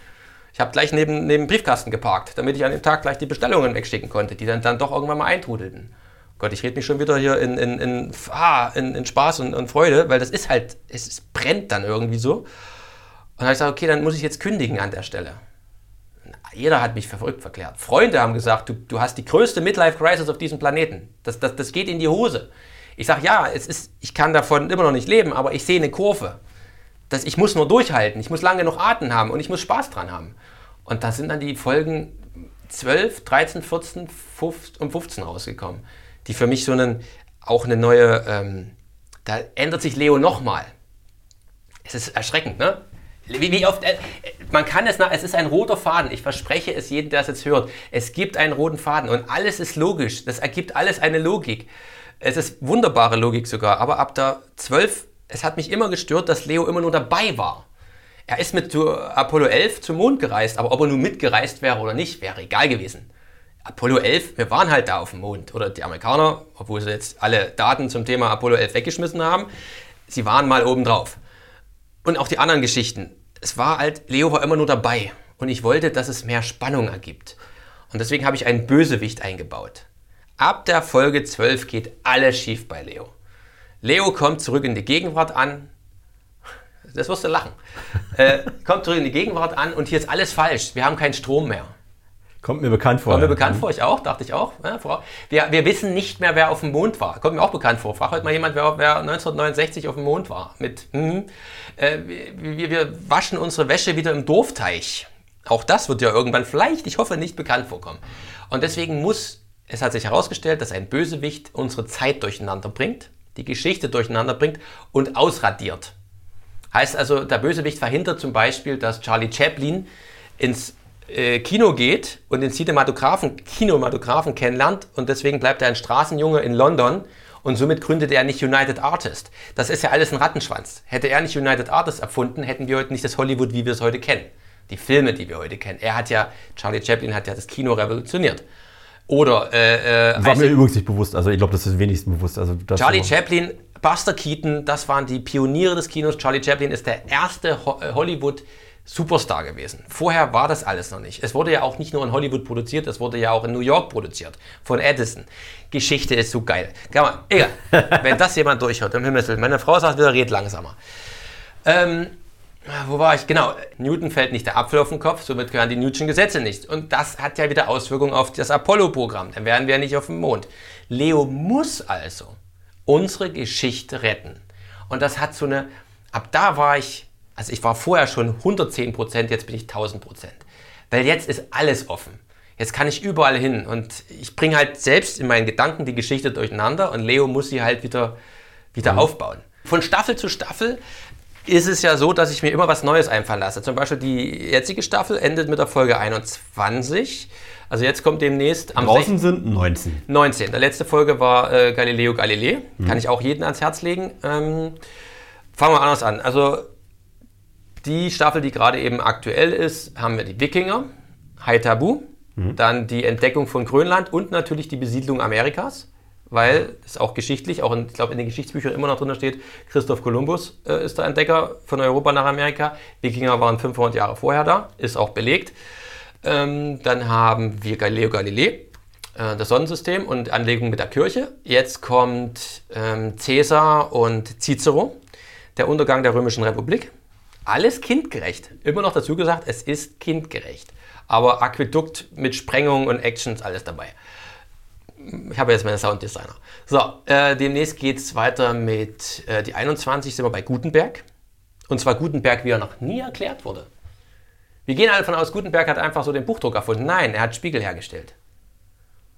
Ich habe gleich neben, neben Briefkasten geparkt, damit ich an dem Tag gleich die Bestellungen wegschicken konnte, die dann, dann doch irgendwann mal eintrudelten. Gott, ich rede mich schon wieder hier in, in, in, ah, in, in Spaß und, und, Freude, weil das ist halt, es, es brennt dann irgendwie so. Und dann habe ich gesagt, okay, dann muss ich jetzt kündigen an der Stelle. Jeder hat mich verrückt verklärt. Freunde haben gesagt, du, du hast die größte Midlife-Crisis auf diesem Planeten. Das, das, das geht in die Hose. Ich sage, ja, es ist, ich kann davon immer noch nicht leben, aber ich sehe eine Kurve. Das, ich muss nur durchhalten, ich muss lange noch Atem haben und ich muss Spaß dran haben. Und da sind dann die Folgen 12, 13, 14 15, und 15 rausgekommen, die für mich so einen auch eine neue, ähm, da ändert sich Leo nochmal. Es ist erschreckend, ne? Wie, wie oft, äh, man kann es es ist ein roter Faden. Ich verspreche es jedem, der es jetzt hört. Es gibt einen roten Faden und alles ist logisch. Das ergibt alles eine Logik. Es ist wunderbare Logik sogar. Aber ab der 12, es hat mich immer gestört, dass Leo immer nur dabei war. Er ist mit Apollo 11 zum Mond gereist, aber ob er nun mitgereist wäre oder nicht, wäre egal gewesen. Apollo 11, wir waren halt da auf dem Mond. Oder die Amerikaner, obwohl sie jetzt alle Daten zum Thema Apollo 11 weggeschmissen haben, sie waren mal oben drauf. Und auch die anderen Geschichten. Es war halt, Leo war immer nur dabei. Und ich wollte, dass es mehr Spannung ergibt. Und deswegen habe ich einen Bösewicht eingebaut. Ab der Folge 12 geht alles schief bei Leo. Leo kommt zurück in die Gegenwart an. Das wirst du lachen. Äh, kommt zurück in die Gegenwart an und hier ist alles falsch. Wir haben keinen Strom mehr. Kommt mir bekannt vor. Kommt mir bekannt vor, ich auch, dachte ich auch. Wir, wir, wissen nicht mehr, wer auf dem Mond war. Kommt mir auch bekannt vor. Frag heute mal jemand, wer, wer 1969 auf dem Mond war. Mit, hm, äh, wir, wir waschen unsere Wäsche wieder im Dorfteich. Auch das wird ja irgendwann vielleicht, ich hoffe, nicht bekannt vorkommen. Und deswegen muss, es hat sich herausgestellt, dass ein Bösewicht unsere Zeit durcheinander bringt, die Geschichte durcheinander bringt und ausradiert. Heißt also, der Bösewicht verhindert zum Beispiel, dass Charlie Chaplin ins äh, Kino geht und den Cinematografen, Kinematografen kennenlernt und deswegen bleibt er ein Straßenjunge in London und somit gründet er nicht United Artist. Das ist ja alles ein Rattenschwanz. Hätte er nicht United Artist erfunden, hätten wir heute nicht das Hollywood, wie wir es heute kennen. Die Filme, die wir heute kennen. Er hat ja, Charlie Chaplin hat ja das Kino revolutioniert. Oder äh, äh, War mir übrigens nicht bewusst, also ich glaube, das ist wenigstens bewusst. Also, Charlie Chaplin, Buster Keaton, das waren die Pioniere des Kinos. Charlie Chaplin ist der erste Ho äh, Hollywood- Superstar gewesen. Vorher war das alles noch nicht. Es wurde ja auch nicht nur in Hollywood produziert, es wurde ja auch in New York produziert. Von Edison. Geschichte ist so geil. Kann egal. Wenn das jemand durchhört, im Himmel Meine Frau sagt wieder, red langsamer. Ähm, wo war ich? Genau. Newton fällt nicht der Apfel auf den Kopf, somit gehören die Newtonschen Gesetze nicht. Und das hat ja wieder Auswirkungen auf das Apollo-Programm. Dann wären wir nicht auf dem Mond. Leo muss also unsere Geschichte retten. Und das hat so eine, ab da war ich also ich war vorher schon 110 Prozent, jetzt bin ich 1000 Prozent. Weil jetzt ist alles offen. Jetzt kann ich überall hin und ich bringe halt selbst in meinen Gedanken die Geschichte durcheinander und Leo muss sie halt wieder, wieder mhm. aufbauen. Von Staffel zu Staffel ist es ja so, dass ich mir immer was Neues einfallen lasse. Zum Beispiel die jetzige Staffel endet mit der Folge 21. Also jetzt kommt demnächst am Draußen sind 19. 19. Der letzte Folge war äh, Galileo Galilei. Mhm. Kann ich auch jeden ans Herz legen. Ähm, fangen wir anders an. Also die Staffel, die gerade eben aktuell ist, haben wir die Wikinger, Hai Tabu, mhm. dann die Entdeckung von Grönland und natürlich die Besiedlung Amerikas, weil es auch geschichtlich, auch in, ich glaube in den Geschichtsbüchern immer noch drin steht, Christoph Kolumbus äh, ist der Entdecker von Europa nach Amerika. Wikinger waren 500 Jahre vorher da, ist auch belegt. Ähm, dann haben wir Galileo Galilei, äh, das Sonnensystem und Anlegung mit der Kirche. Jetzt kommt ähm, Caesar und Cicero, der Untergang der Römischen Republik. Alles kindgerecht. Immer noch dazu gesagt, es ist kindgerecht. Aber Aquädukt mit Sprengung und Actions, alles dabei. Ich habe jetzt meinen Sounddesigner. So, äh, demnächst geht es weiter mit äh, die 21, sind wir bei Gutenberg. Und zwar Gutenberg, wie er noch nie erklärt wurde. Wir gehen alle davon aus, Gutenberg hat einfach so den Buchdruck erfunden. Nein, er hat Spiegel hergestellt.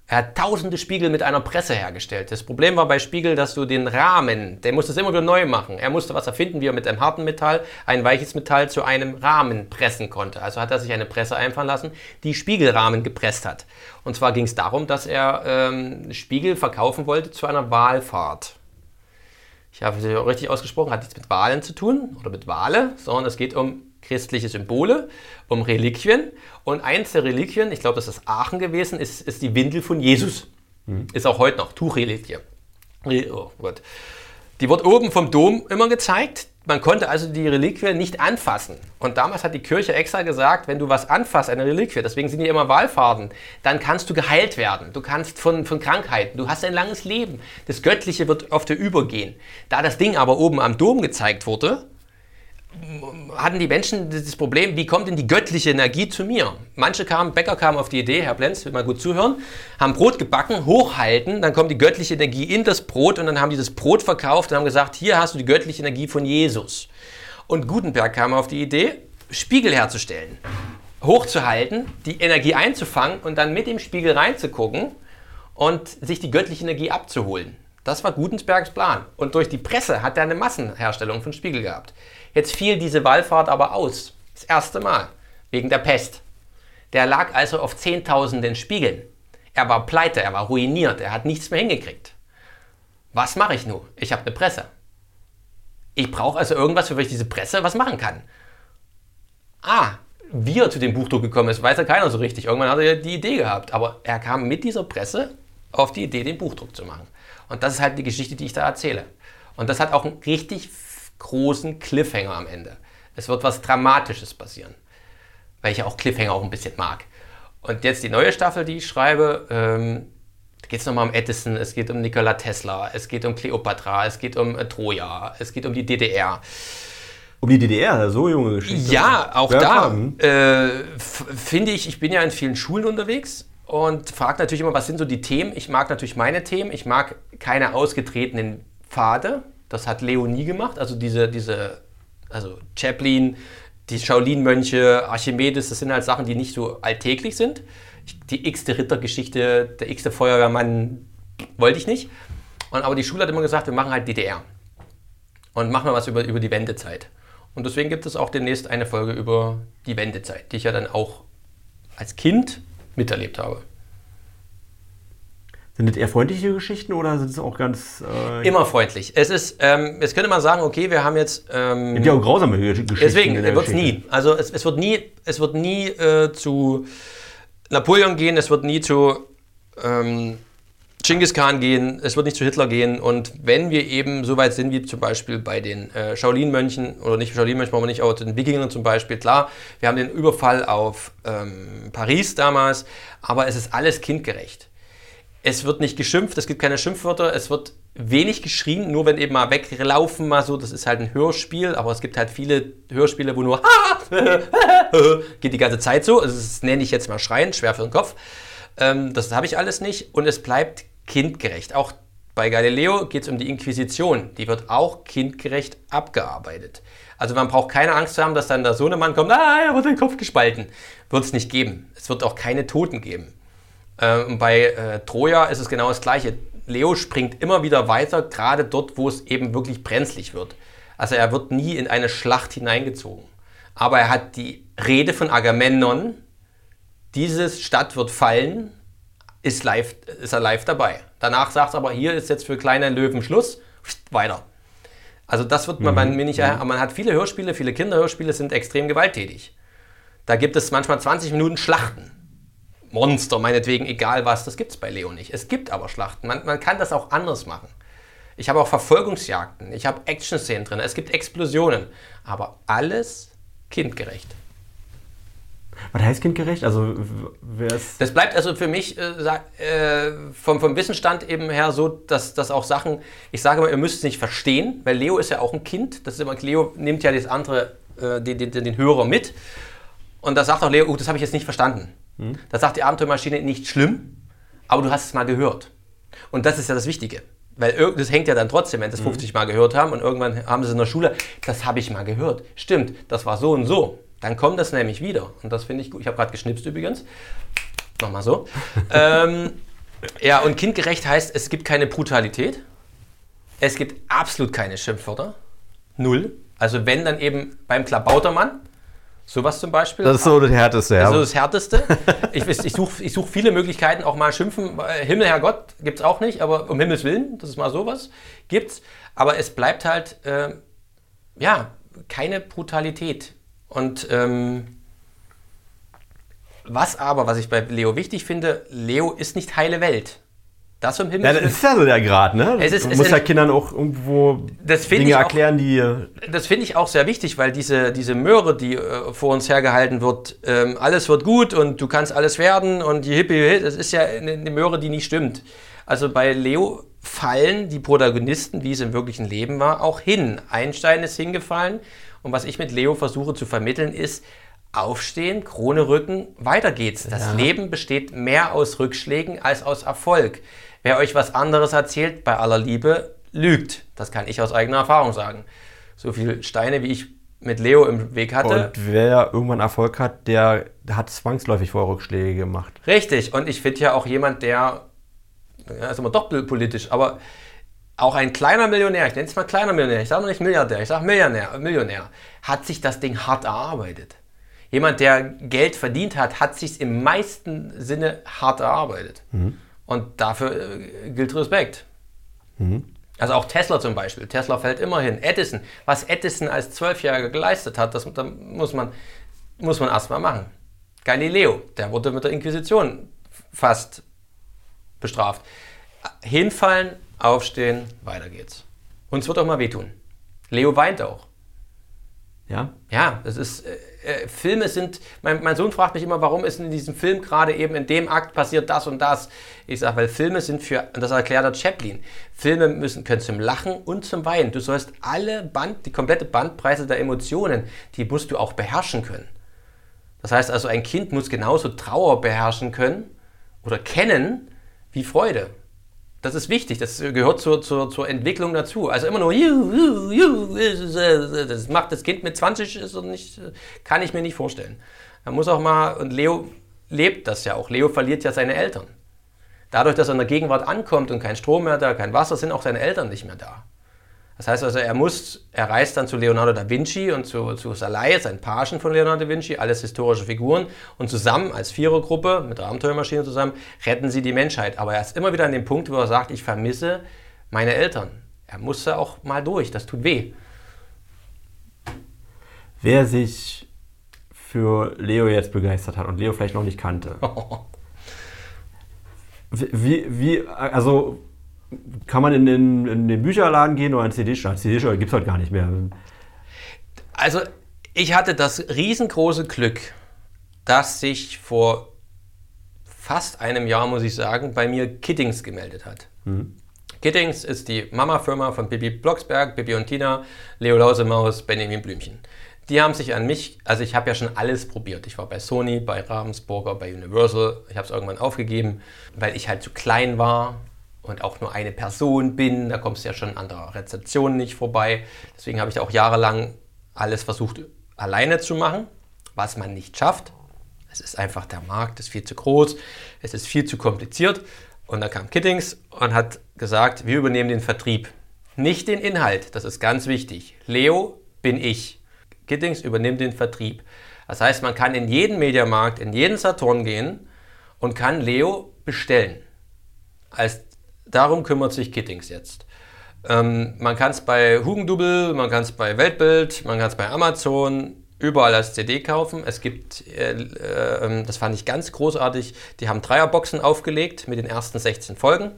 Er hat tausende Spiegel mit einer Presse hergestellt. Das Problem war bei Spiegel, dass du den Rahmen, der musste es immer wieder neu machen. Er musste was erfinden, wie er mit einem harten Metall ein weiches Metall zu einem Rahmen pressen konnte. Also hat er sich eine Presse einfallen lassen, die Spiegelrahmen gepresst hat. Und zwar ging es darum, dass er ähm, Spiegel verkaufen wollte zu einer Wahlfahrt. Ich habe es richtig ausgesprochen, hat nichts mit Wahlen zu tun oder mit Wale, sondern es geht um christliche Symbole, um Reliquien. Und eins der Reliquien, ich glaube, das ist Aachen gewesen, ist, ist die Windel von Jesus. Mhm. Ist auch heute noch Tuchreliquie. Oh Gott. Die wird oben vom Dom immer gezeigt. Man konnte also die Reliquie nicht anfassen. Und damals hat die Kirche extra gesagt, wenn du was anfasst, eine Reliquie, deswegen sind die immer Wallfahrten, dann kannst du geheilt werden. Du kannst von, von Krankheiten, du hast ein langes Leben. Das Göttliche wird auf dir übergehen. Da das Ding aber oben am Dom gezeigt wurde, hatten die Menschen das Problem, wie kommt denn die göttliche Energie zu mir? Manche kamen, Bäcker kamen auf die Idee, Herr Plenz, will mal gut zuhören, haben Brot gebacken, hochhalten, dann kommt die göttliche Energie in das Brot und dann haben die das Brot verkauft und haben gesagt, hier hast du die göttliche Energie von Jesus. Und Gutenberg kam auf die Idee, Spiegel herzustellen, hochzuhalten, die Energie einzufangen und dann mit dem Spiegel reinzugucken und sich die göttliche Energie abzuholen. Das war Gutenbergs Plan. Und durch die Presse hat er eine Massenherstellung von Spiegel gehabt. Jetzt fiel diese Wallfahrt aber aus. Das erste Mal. Wegen der Pest. Der lag also auf Zehntausenden Spiegeln. Er war pleite, er war ruiniert, er hat nichts mehr hingekriegt. Was mache ich nun? Ich habe eine Presse. Ich brauche also irgendwas, für ich diese Presse was machen kann. Ah, wie er zu dem Buchdruck gekommen ist, weiß ja keiner so richtig. Irgendwann hat er die Idee gehabt. Aber er kam mit dieser Presse auf die Idee, den Buchdruck zu machen. Und das ist halt die Geschichte, die ich da erzähle. Und das hat auch einen richtig großen Cliffhanger am Ende. Es wird was Dramatisches passieren. Weil ich ja auch Cliffhanger auch ein bisschen mag. Und jetzt die neue Staffel, die ich schreibe, ähm, da geht es nochmal um Edison, es geht um Nikola Tesla, es geht um Cleopatra, es geht um äh, Troja, es geht um die DDR. Um die DDR, so junge Geschichte. Ja, auch ja, da äh, finde ich, ich bin ja in vielen Schulen unterwegs und frage natürlich immer, was sind so die Themen. Ich mag natürlich meine Themen, ich mag keine ausgetretenen Pfade. Das hat Leo nie gemacht. Also diese, diese also Chaplin, die Shaolin-Mönche, Archimedes, das sind halt Sachen, die nicht so alltäglich sind. Die x-te Rittergeschichte, der x-te Feuerwehrmann wollte ich nicht. Und, aber die Schule hat immer gesagt, wir machen halt DDR. Und machen mal was über, über die Wendezeit. Und deswegen gibt es auch demnächst eine Folge über die Wendezeit, die ich ja dann auch als Kind miterlebt habe. Sind das eher freundliche Geschichten oder sind es auch ganz. Äh Immer freundlich. Es ist, ähm, jetzt könnte man sagen, okay, wir haben jetzt. Ähm, gibt ja auch grausame Geschichten. Deswegen wird es nie. Also es, es, wird nie, es wird nie äh, zu Napoleon gehen, es wird nie zu ähm, Genghis Khan gehen, es wird nicht zu Hitler gehen. Und wenn wir eben so weit sind, wie zum Beispiel bei den äh, Shaolin-Mönchen, oder nicht Shaolin-Mönchen, aber nicht, aber den Wikingern zum Beispiel, klar, wir haben den Überfall auf ähm, Paris damals, aber es ist alles kindgerecht. Es wird nicht geschimpft, es gibt keine Schimpfwörter, es wird wenig geschrien, nur wenn eben mal weglaufen, mal so, das ist halt ein Hörspiel, aber es gibt halt viele Hörspiele, wo nur geht die ganze Zeit so, also das nenne ich jetzt mal Schreien, schwer für den Kopf. Ähm, das habe ich alles nicht und es bleibt kindgerecht. Auch bei Galileo geht es um die Inquisition. Die wird auch kindgerecht abgearbeitet. Also man braucht keine Angst zu haben, dass dann der Sohnemann kommt, ah, er wird den Kopf gespalten. Wird es nicht geben. Es wird auch keine Toten geben. Ähm, bei äh, Troja ist es genau das Gleiche. Leo springt immer wieder weiter, gerade dort, wo es eben wirklich brenzlig wird. Also er wird nie in eine Schlacht hineingezogen. Aber er hat die Rede von Agamemnon, diese Stadt wird fallen, ist, live, ist er live dabei. Danach sagt er aber, hier ist jetzt für kleine Löwen Schluss, weiter. Also das wird man mhm. mir nicht, aber man hat viele Hörspiele, viele Kinderhörspiele sind extrem gewalttätig. Da gibt es manchmal 20 Minuten Schlachten. Monster, meinetwegen, egal was, das gibt es bei Leo nicht. Es gibt aber Schlachten. Man, man kann das auch anders machen. Ich habe auch Verfolgungsjagden, ich habe Action-Szenen drin, es gibt Explosionen, aber alles kindgerecht. Was heißt kindgerecht? Also, das bleibt also für mich äh, äh, vom, vom Wissensstand eben her so, dass, dass auch Sachen, ich sage mal, ihr müsst es nicht verstehen, weil Leo ist ja auch ein Kind. Das ist immer, Leo nimmt ja das andere, äh, den, den, den Hörer mit. Und da sagt auch Leo, oh, das habe ich jetzt nicht verstanden. Hm? Da sagt die Abenteuermaschine nicht schlimm, aber du hast es mal gehört. Und das ist ja das Wichtige. Weil das hängt ja dann trotzdem, wenn sie es 50 Mal gehört haben und irgendwann haben sie es in der Schule, das habe ich mal gehört. Stimmt, das war so und so. Dann kommt das nämlich wieder. Und das finde ich gut. Ich habe gerade geschnipst übrigens. Nochmal so. ähm, ja, und kindgerecht heißt, es gibt keine Brutalität. Es gibt absolut keine Schimpfwörter. Null. Also wenn dann eben beim Klabautermann, sowas zum Beispiel. Das ist so das Härteste, ja. Das ist so das Härteste. ich, ich suche ich such viele Möglichkeiten, auch mal schimpfen. Himmel, Herrgott, gibt es auch nicht, aber um Himmels Willen, das ist mal sowas, gibt's. Aber es bleibt halt, äh, ja, keine Brutalität. Und ähm, was aber, was ich bei Leo wichtig finde, Leo ist nicht heile Welt. Das im Himmel. Ja, das ist ja so der Grad, ne? Es ist, du musst ja Kindern auch irgendwo Dinge erklären, die. Das finde ich auch sehr wichtig, weil diese, diese Möhre, die äh, vor uns hergehalten wird, ähm, alles wird gut und du kannst alles werden und die Hippie, das ist ja eine, eine Möhre, die nicht stimmt. Also bei Leo fallen die Protagonisten, wie es im wirklichen Leben war, auch hin. Einstein ist hingefallen und was ich mit Leo versuche zu vermitteln, ist, aufstehen, Krone rücken, weiter geht's. Das ja. Leben besteht mehr aus Rückschlägen als aus Erfolg. Wer euch was anderes erzählt, bei aller Liebe, lügt. Das kann ich aus eigener Erfahrung sagen. So viele Steine, wie ich mit Leo im Weg hatte. Und wer irgendwann Erfolg hat, der hat zwangsläufig vorher Rückschläge gemacht. Richtig. Und ich finde ja auch jemand, der, ja, ist immer doch politisch, aber auch ein kleiner Millionär, ich nenne es mal kleiner Millionär, ich sage noch nicht Milliardär, ich sage Millionär, Millionär, hat sich das Ding hart erarbeitet. Jemand, der Geld verdient hat, hat sich im meisten Sinne hart erarbeitet. Mhm. Und dafür äh, gilt Respekt. Mhm. Also auch Tesla zum Beispiel. Tesla fällt immer hin. Edison, was Edison als Zwölfjähriger geleistet hat, das, das muss man, muss man erstmal machen. Galileo, der wurde mit der Inquisition fast bestraft. Hinfallen, aufstehen, weiter geht's. Und es wird auch mal wehtun. Leo weint auch. Ja? Ja, das ist. Äh, Filme sind. Mein, mein, Sohn fragt mich immer, warum ist in diesem Film gerade eben in dem Akt passiert das und das. Ich sage, weil Filme sind für. Das erklärt der Chaplin. Filme müssen, können zum Lachen und zum Weinen. Du sollst alle Band, die komplette Bandbreite der Emotionen, die musst du auch beherrschen können. Das heißt also, ein Kind muss genauso Trauer beherrschen können oder kennen wie Freude. Das ist wichtig, das gehört zur, zur, zur Entwicklung dazu. Also immer nur, you, das macht das Kind mit 20 ist nicht, kann ich mir nicht vorstellen. Man muss auch mal, und Leo lebt das ja auch, Leo verliert ja seine Eltern. Dadurch, dass er in der Gegenwart ankommt und kein Strom mehr da, kein Wasser, sind auch seine Eltern nicht mehr da. Das heißt also, er muss, er reist dann zu Leonardo da Vinci und zu, zu Salai, sein Pagen von Leonardo da Vinci, alles historische Figuren und zusammen als Vierergruppe mit der Abenteuermaschine zusammen retten sie die Menschheit. Aber er ist immer wieder an dem Punkt, wo er sagt, ich vermisse meine Eltern. Er musste auch mal durch, das tut weh. Wer sich für Leo jetzt begeistert hat und Leo vielleicht noch nicht kannte. Wie, wie, also kann man in den, in den Bücherladen gehen oder ein CD-Stand? CD-Stand gibt es heute gar nicht mehr. Also ich hatte das riesengroße Glück, dass sich vor fast einem Jahr, muss ich sagen, bei mir Kittings gemeldet hat. Mhm. Kittings ist die Mama-Firma von Bibi Blocksberg, Bibi und Tina, Leo Lausemaus, Benjamin Blümchen. Die haben sich an mich, also ich habe ja schon alles probiert. Ich war bei Sony, bei Ravensburger, bei Universal. Ich habe es irgendwann aufgegeben, weil ich halt zu klein war und auch nur eine Person bin, da kommst du ja schon an der Rezeption nicht vorbei. Deswegen habe ich auch jahrelang alles versucht alleine zu machen, was man nicht schafft. Es ist einfach der Markt ist viel zu groß, es ist viel zu kompliziert. Und dann kam Kittings und hat gesagt, wir übernehmen den Vertrieb. Nicht den Inhalt, das ist ganz wichtig. Leo bin ich. Kittings übernimmt den Vertrieb. Das heißt, man kann in jeden Mediamarkt, in jeden Saturn gehen und kann Leo bestellen. Als Darum kümmert sich Kittings jetzt. Ähm, man kann es bei Hugendubel, man kann es bei Weltbild, man kann es bei Amazon, überall als CD kaufen. Es gibt, äh, äh, das fand ich ganz großartig, die haben Dreierboxen aufgelegt mit den ersten 16 Folgen.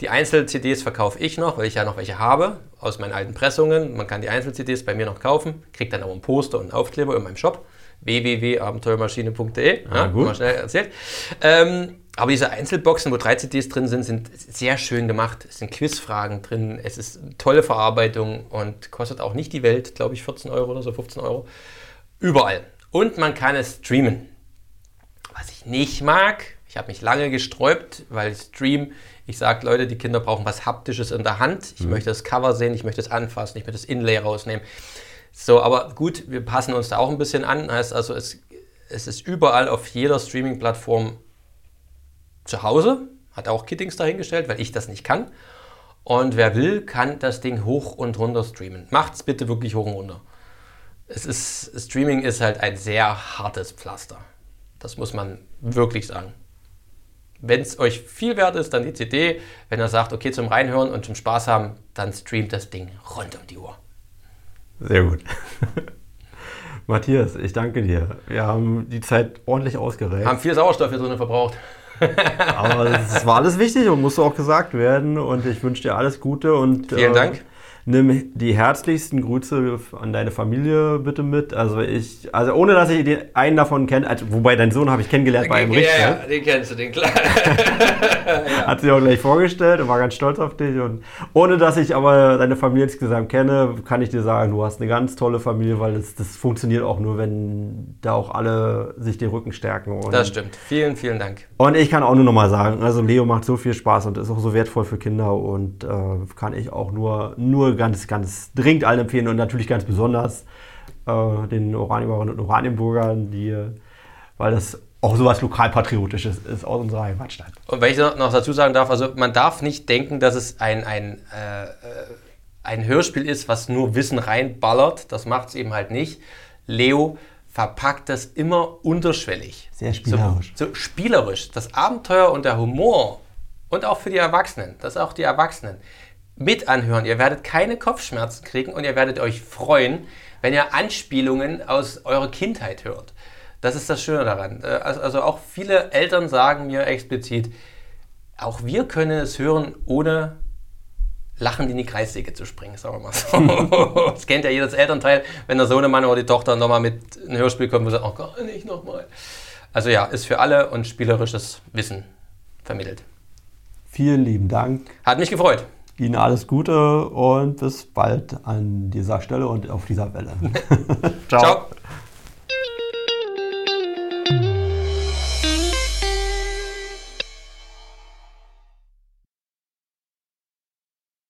Die Einzel-CDs verkaufe ich noch, weil ich ja noch welche habe aus meinen alten Pressungen. Man kann die Einzel-CDs bei mir noch kaufen, kriegt dann auch ein Poster und einen Aufkleber in meinem Shop www.abenteuermaschine.de. Ah, ja, gut. Mal schnell erzählt. Ähm, aber diese Einzelboxen, wo drei CDs drin sind, sind sehr schön gemacht. Es sind Quizfragen drin, es ist eine tolle Verarbeitung und kostet auch nicht die Welt, glaube ich, 14 Euro oder so, 15 Euro. Überall. Und man kann es streamen. Was ich nicht mag, ich habe mich lange gesträubt, weil Stream, ich sage Leute, die Kinder brauchen was Haptisches in der Hand. Ich mhm. möchte das Cover sehen, ich möchte es anfassen, ich möchte das Inlay rausnehmen. So, aber gut, wir passen uns da auch ein bisschen an. Heißt also, es, es ist überall auf jeder Streaming-Plattform zu Hause. Hat auch Kittings dahingestellt, weil ich das nicht kann. Und wer will, kann das Ding hoch und runter streamen. Macht's bitte wirklich hoch und runter. Es ist, Streaming ist halt ein sehr hartes Pflaster. Das muss man wirklich sagen. Wenn es euch viel wert ist, dann die CD. Wenn er sagt, okay, zum Reinhören und zum Spaß haben, dann streamt das Ding rund um die Uhr. Sehr gut. Matthias, ich danke dir. Wir haben die Zeit ordentlich ausgereicht. Haben viel Sauerstoff hier drin verbraucht. Aber es war alles wichtig und musste auch gesagt werden. Und ich wünsche dir alles Gute und vielen äh, Dank nimm die herzlichsten Grüße an deine Familie bitte mit. Also ich, also ohne dass ich den einen davon kenne, also, wobei deinen Sohn habe ich kennengelernt bei einem Richter. Ja, ja, den kennst du, den klar. Hat sich auch gleich vorgestellt und war ganz stolz auf dich. Und ohne dass ich aber deine Familie insgesamt kenne, kann ich dir sagen, du hast eine ganz tolle Familie, weil das, das funktioniert auch nur, wenn da auch alle sich den Rücken stärken. Und das stimmt. Vielen, vielen Dank. Und ich kann auch nur noch mal sagen, also Leo macht so viel Spaß und ist auch so wertvoll für Kinder und äh, kann ich auch nur, nur ganz, ganz dringend allen empfehlen und natürlich ganz besonders äh, den Oranienbauern und Oranienburgern, die, weil das auch sowas lokalpatriotisches ist aus unserer Heimatstadt. Und wenn ich noch dazu sagen darf, also man darf nicht denken, dass es ein, ein, äh, ein Hörspiel ist, was nur Wissen reinballert. Das macht es eben halt nicht. Leo verpackt das immer unterschwellig. Sehr spielerisch. So, so spielerisch. Das Abenteuer und der Humor und auch für die Erwachsenen, das auch die Erwachsenen, mit anhören. Ihr werdet keine Kopfschmerzen kriegen und ihr werdet euch freuen, wenn ihr Anspielungen aus eurer Kindheit hört. Das ist das Schöne daran. Äh, also, also auch viele Eltern sagen mir explizit, auch wir können es hören, ohne lachend in die Kreissäge zu springen, sagen wir mal so. das kennt ja jedes Elternteil, wenn der Sohnemann oder die Tochter nochmal mit einem Hörspiel kommt und sagt, oh Gott, nicht nochmal. Also ja, ist für alle und spielerisches Wissen vermittelt. Vielen lieben Dank. Hat mich gefreut. Ihnen alles Gute und bis bald an dieser Stelle und auf dieser Welle. Ciao. Ciao.